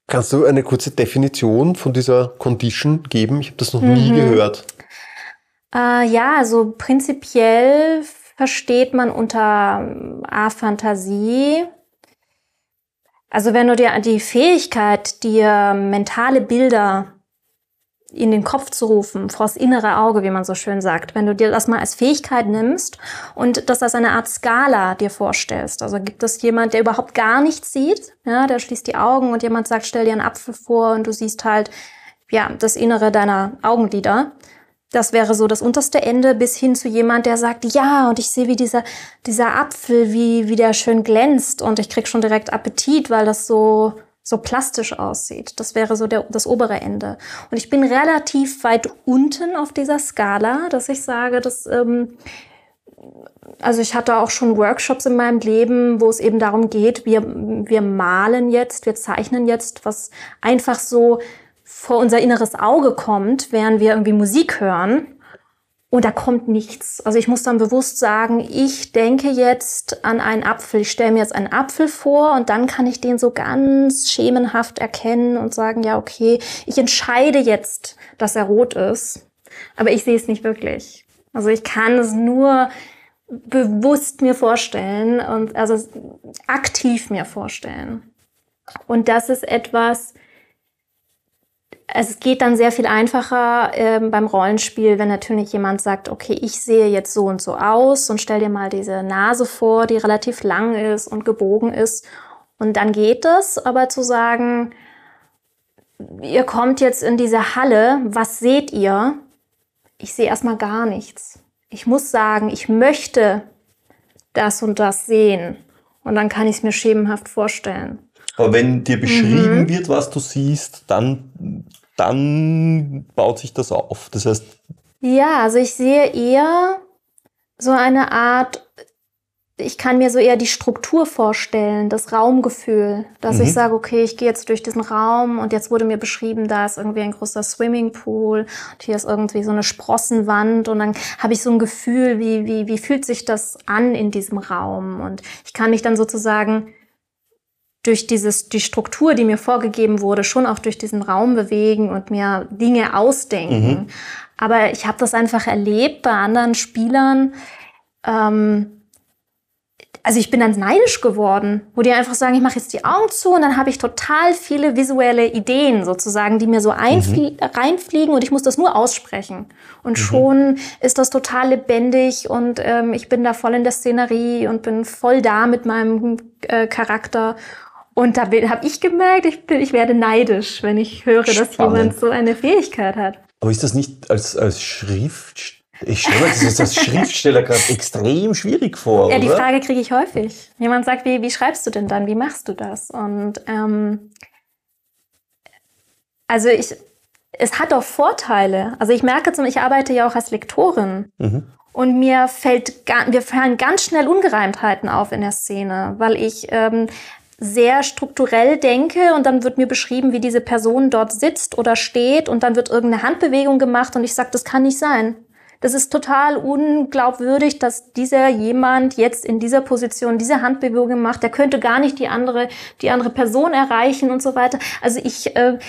Kannst du eine kurze Definition von dieser Condition geben? Ich habe das noch mhm. nie gehört. Äh, ja, also prinzipiell versteht man unter ähm, A-Fantasie, also wenn du dir die Fähigkeit, dir mentale Bilder in den Kopf zu rufen, vors innere Auge, wie man so schön sagt. Wenn du dir das mal als Fähigkeit nimmst und das als eine Art Skala dir vorstellst. Also gibt es jemand, der überhaupt gar nichts sieht, ja, der schließt die Augen und jemand sagt, stell dir einen Apfel vor und du siehst halt, ja, das Innere deiner Augenlider. Das wäre so das unterste Ende bis hin zu jemand, der sagt, ja, und ich sehe, wie dieser, dieser Apfel, wie, wie der schön glänzt und ich krieg schon direkt Appetit, weil das so, so plastisch aussieht. Das wäre so der, das obere Ende. Und ich bin relativ weit unten auf dieser Skala, dass ich sage, dass, ähm, also ich hatte auch schon Workshops in meinem Leben, wo es eben darum geht, wir, wir malen jetzt, wir zeichnen jetzt, was einfach so vor unser inneres Auge kommt, während wir irgendwie Musik hören. Und da kommt nichts. Also ich muss dann bewusst sagen, ich denke jetzt an einen Apfel. Ich stelle mir jetzt einen Apfel vor und dann kann ich den so ganz schemenhaft erkennen und sagen, ja, okay, ich entscheide jetzt, dass er rot ist. Aber ich sehe es nicht wirklich. Also ich kann es nur bewusst mir vorstellen und also aktiv mir vorstellen. Und das ist etwas, es geht dann sehr viel einfacher äh, beim Rollenspiel, wenn natürlich jemand sagt, okay, ich sehe jetzt so und so aus und stell dir mal diese Nase vor, die relativ lang ist und gebogen ist. Und dann geht es, aber zu sagen, ihr kommt jetzt in diese Halle, was seht ihr? Ich sehe erstmal gar nichts. Ich muss sagen, ich möchte das und das sehen. Und dann kann ich es mir schemenhaft vorstellen. Aber wenn dir beschrieben mhm. wird, was du siehst, dann dann baut sich das auf. Das heißt. Ja, also ich sehe eher so eine Art, ich kann mir so eher die Struktur vorstellen, das Raumgefühl, dass mhm. ich sage, okay, ich gehe jetzt durch diesen Raum und jetzt wurde mir beschrieben, da ist irgendwie ein großer Swimmingpool und hier ist irgendwie so eine Sprossenwand und dann habe ich so ein Gefühl, wie, wie, wie fühlt sich das an in diesem Raum und ich kann mich dann sozusagen durch dieses, die Struktur, die mir vorgegeben wurde, schon auch durch diesen Raum bewegen und mir Dinge ausdenken. Mhm. Aber ich habe das einfach erlebt bei anderen Spielern. Ähm, also ich bin dann neidisch geworden, wo die einfach sagen, ich mache jetzt die Augen zu und dann habe ich total viele visuelle Ideen sozusagen, die mir so mhm. reinfliegen und ich muss das nur aussprechen. Und mhm. schon ist das total lebendig und ähm, ich bin da voll in der Szenerie und bin voll da mit meinem äh, Charakter. Und da habe ich gemerkt, ich, bin, ich werde neidisch, wenn ich höre, Spannend. dass jemand so eine Fähigkeit hat. Aber ist das nicht als, als Schrift, ich stelle mir das jetzt als Schriftsteller gerade extrem schwierig vor. Ja, oder? die Frage kriege ich häufig. Jemand sagt, wie, wie schreibst du denn dann? Wie machst du das? Und ähm, also ich, es hat auch Vorteile. Also ich merke zum, ich arbeite ja auch als Lektorin. Mhm. Und mir fällt, wir fallen ganz schnell Ungereimtheiten auf in der Szene, weil ich ähm, sehr strukturell denke und dann wird mir beschrieben, wie diese Person dort sitzt oder steht und dann wird irgendeine Handbewegung gemacht und ich sage, das kann nicht sein. Das ist total unglaubwürdig, dass dieser jemand jetzt in dieser Position diese Handbewegung macht. Der könnte gar nicht die andere, die andere Person erreichen und so weiter. Also ich, äh,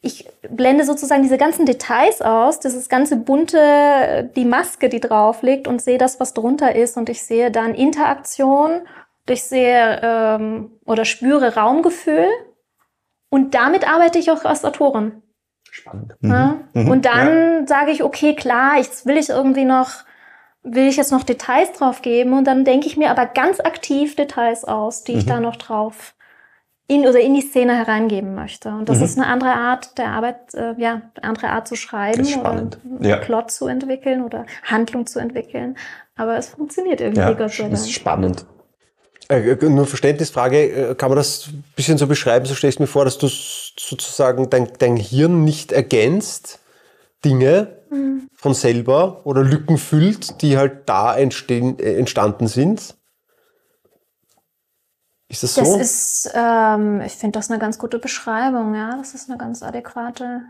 ich blende sozusagen diese ganzen Details aus, dieses ganze bunte, die Maske, die drauf liegt und sehe das, was drunter ist und ich sehe dann Interaktion ich sehe ähm, oder spüre Raumgefühl und damit arbeite ich auch als Autorin. Spannend. Ja? Mhm. Und dann ja. sage ich, okay, klar, jetzt will ich irgendwie noch, will ich jetzt noch Details drauf geben und dann denke ich mir aber ganz aktiv Details aus, die mhm. ich da noch drauf in oder in die Szene hereingeben möchte. Und das mhm. ist eine andere Art der Arbeit, äh, ja, eine andere Art zu schreiben oder ja. Plot zu entwickeln oder Handlung zu entwickeln. Aber es funktioniert irgendwie, ja, Dank. Das ist spannend. Äh, nur Verständnisfrage, äh, kann man das ein bisschen so beschreiben, so stelle ich mir vor, dass du sozusagen dein, dein Hirn nicht ergänzt, Dinge mhm. von selber oder Lücken füllt, die halt da entstehen, äh, entstanden sind? Ist das so? Das ist, ähm, ich finde das eine ganz gute Beschreibung, ja. Das ist eine ganz adäquate.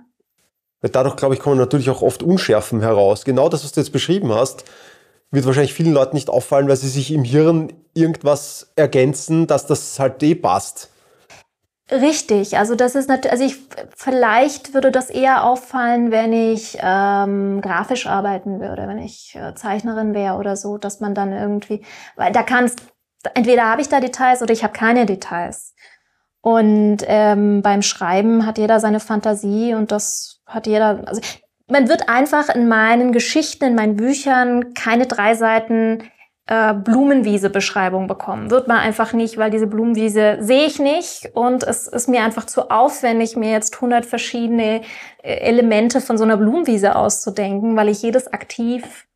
Dadurch, glaube ich, kommen natürlich auch oft Unschärfen heraus. Genau das, was du jetzt beschrieben hast, wird wahrscheinlich vielen Leuten nicht auffallen, weil sie sich im Hirn irgendwas ergänzen, dass das halt eh passt. Richtig, also das ist natürlich, also ich vielleicht würde das eher auffallen, wenn ich ähm, grafisch arbeiten würde, wenn ich äh, Zeichnerin wäre oder so, dass man dann irgendwie, weil da kannst entweder habe ich da Details oder ich habe keine Details. Und ähm, beim Schreiben hat jeder seine Fantasie und das hat jeder, also man wird einfach in meinen Geschichten, in meinen Büchern keine drei Seiten äh, Blumenwiese-Beschreibung bekommen. Wird man einfach nicht, weil diese Blumenwiese sehe ich nicht und es ist mir einfach zu aufwendig, mir jetzt 100 verschiedene äh, Elemente von so einer Blumenwiese auszudenken, weil ich jedes aktiv,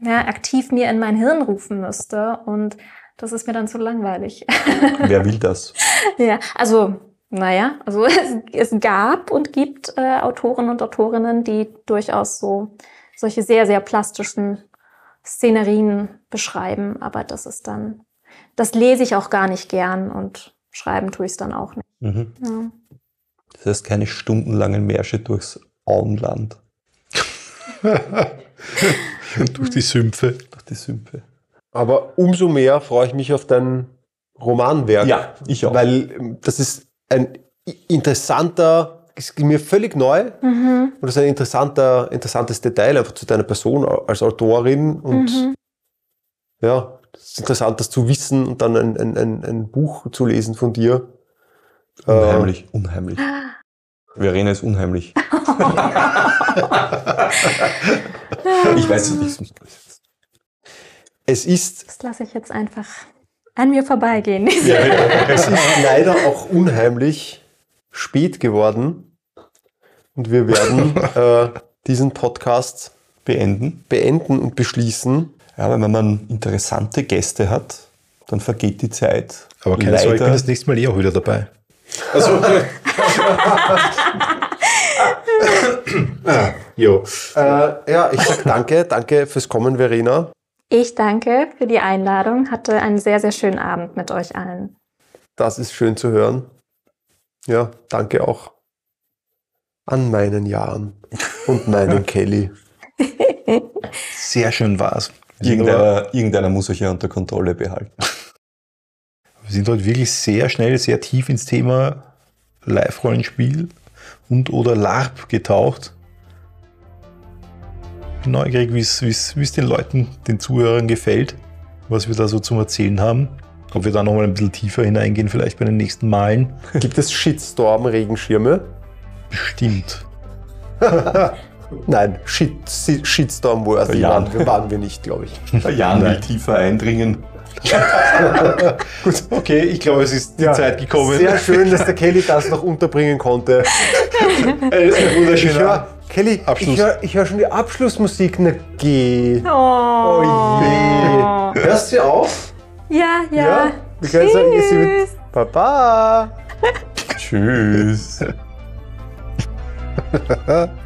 ja, aktiv mir in mein Hirn rufen müsste und das ist mir dann zu langweilig. Wer will das? ja, also naja, also es, es gab und gibt äh, Autoren und Autorinnen, die durchaus so solche sehr, sehr plastischen Szenerien beschreiben, aber das ist dann, das lese ich auch gar nicht gern und schreiben tue ich es dann auch nicht. Mhm. Ja. Das heißt keine stundenlangen Märsche durchs Auenland, Durch die Sümpfe. durch die Sümpfe. Aber umso mehr freue ich mich auf dein Romanwerk. Ja, ich auch. Weil ähm, das ist ein interessanter, ist mir völlig neu Mhm. und das ist ein interessanter, interessantes Detail einfach zu deiner Person als Autorin und Mhm. ja, es ist interessant, das zu wissen und dann ein, ein, ein, ein Buch zu lesen von dir. Äh, Unheimlich, unheimlich. Verena ist unheimlich. ich weiß es nicht. es ist Das lasse ich jetzt einfach an mir vorbeigehen. Es ist leider auch unheimlich spät geworden. Und wir werden äh, diesen Podcast Beenden. beenden und beschließen. Ja, aber wenn man interessante Gäste hat, dann vergeht die Zeit. Aber keine Sorge, ich bin das nächste Mal eh auch wieder dabei. Ah, jo. Äh, ja, ich sag danke, danke fürs Kommen, Verena. Ich danke für die Einladung, hatte einen sehr, sehr schönen Abend mit euch allen. Das ist schön zu hören. Ja, danke auch an meinen Jahren und meinen Kelly. Sehr schön war's. Irgendeiner, irgendeiner muss euch ja unter Kontrolle behalten. wir sind heute wirklich sehr schnell, sehr tief ins Thema Live-Rollenspiel und oder LARP getaucht. Bin neugierig, wie es- den Leuten, den Zuhörern gefällt, was wir da so zum Erzählen haben. Ob wir da nochmal ein bisschen tiefer hineingehen, vielleicht bei den nächsten Malen. Gibt es Shitstorm-Regenschirme? Bestimmt. Nein, Shit, Shitstorm also Ja. waren, wir, waren wir nicht, glaube ich. Jan will tiefer eindringen. Gut, okay, ich glaube, es ist die Zeit gekommen. Sehr schön, dass der Kelly das noch unterbringen konnte. Ein, ein Ich wunderschöner höre, Kelly, Abschluss. ich höre hör schon die Abschlussmusik. Na geh. Oh, je. Hörst du auf? Ja, ja. Wir können sagen, ihr Tschüss. seid Baba. Tschüss.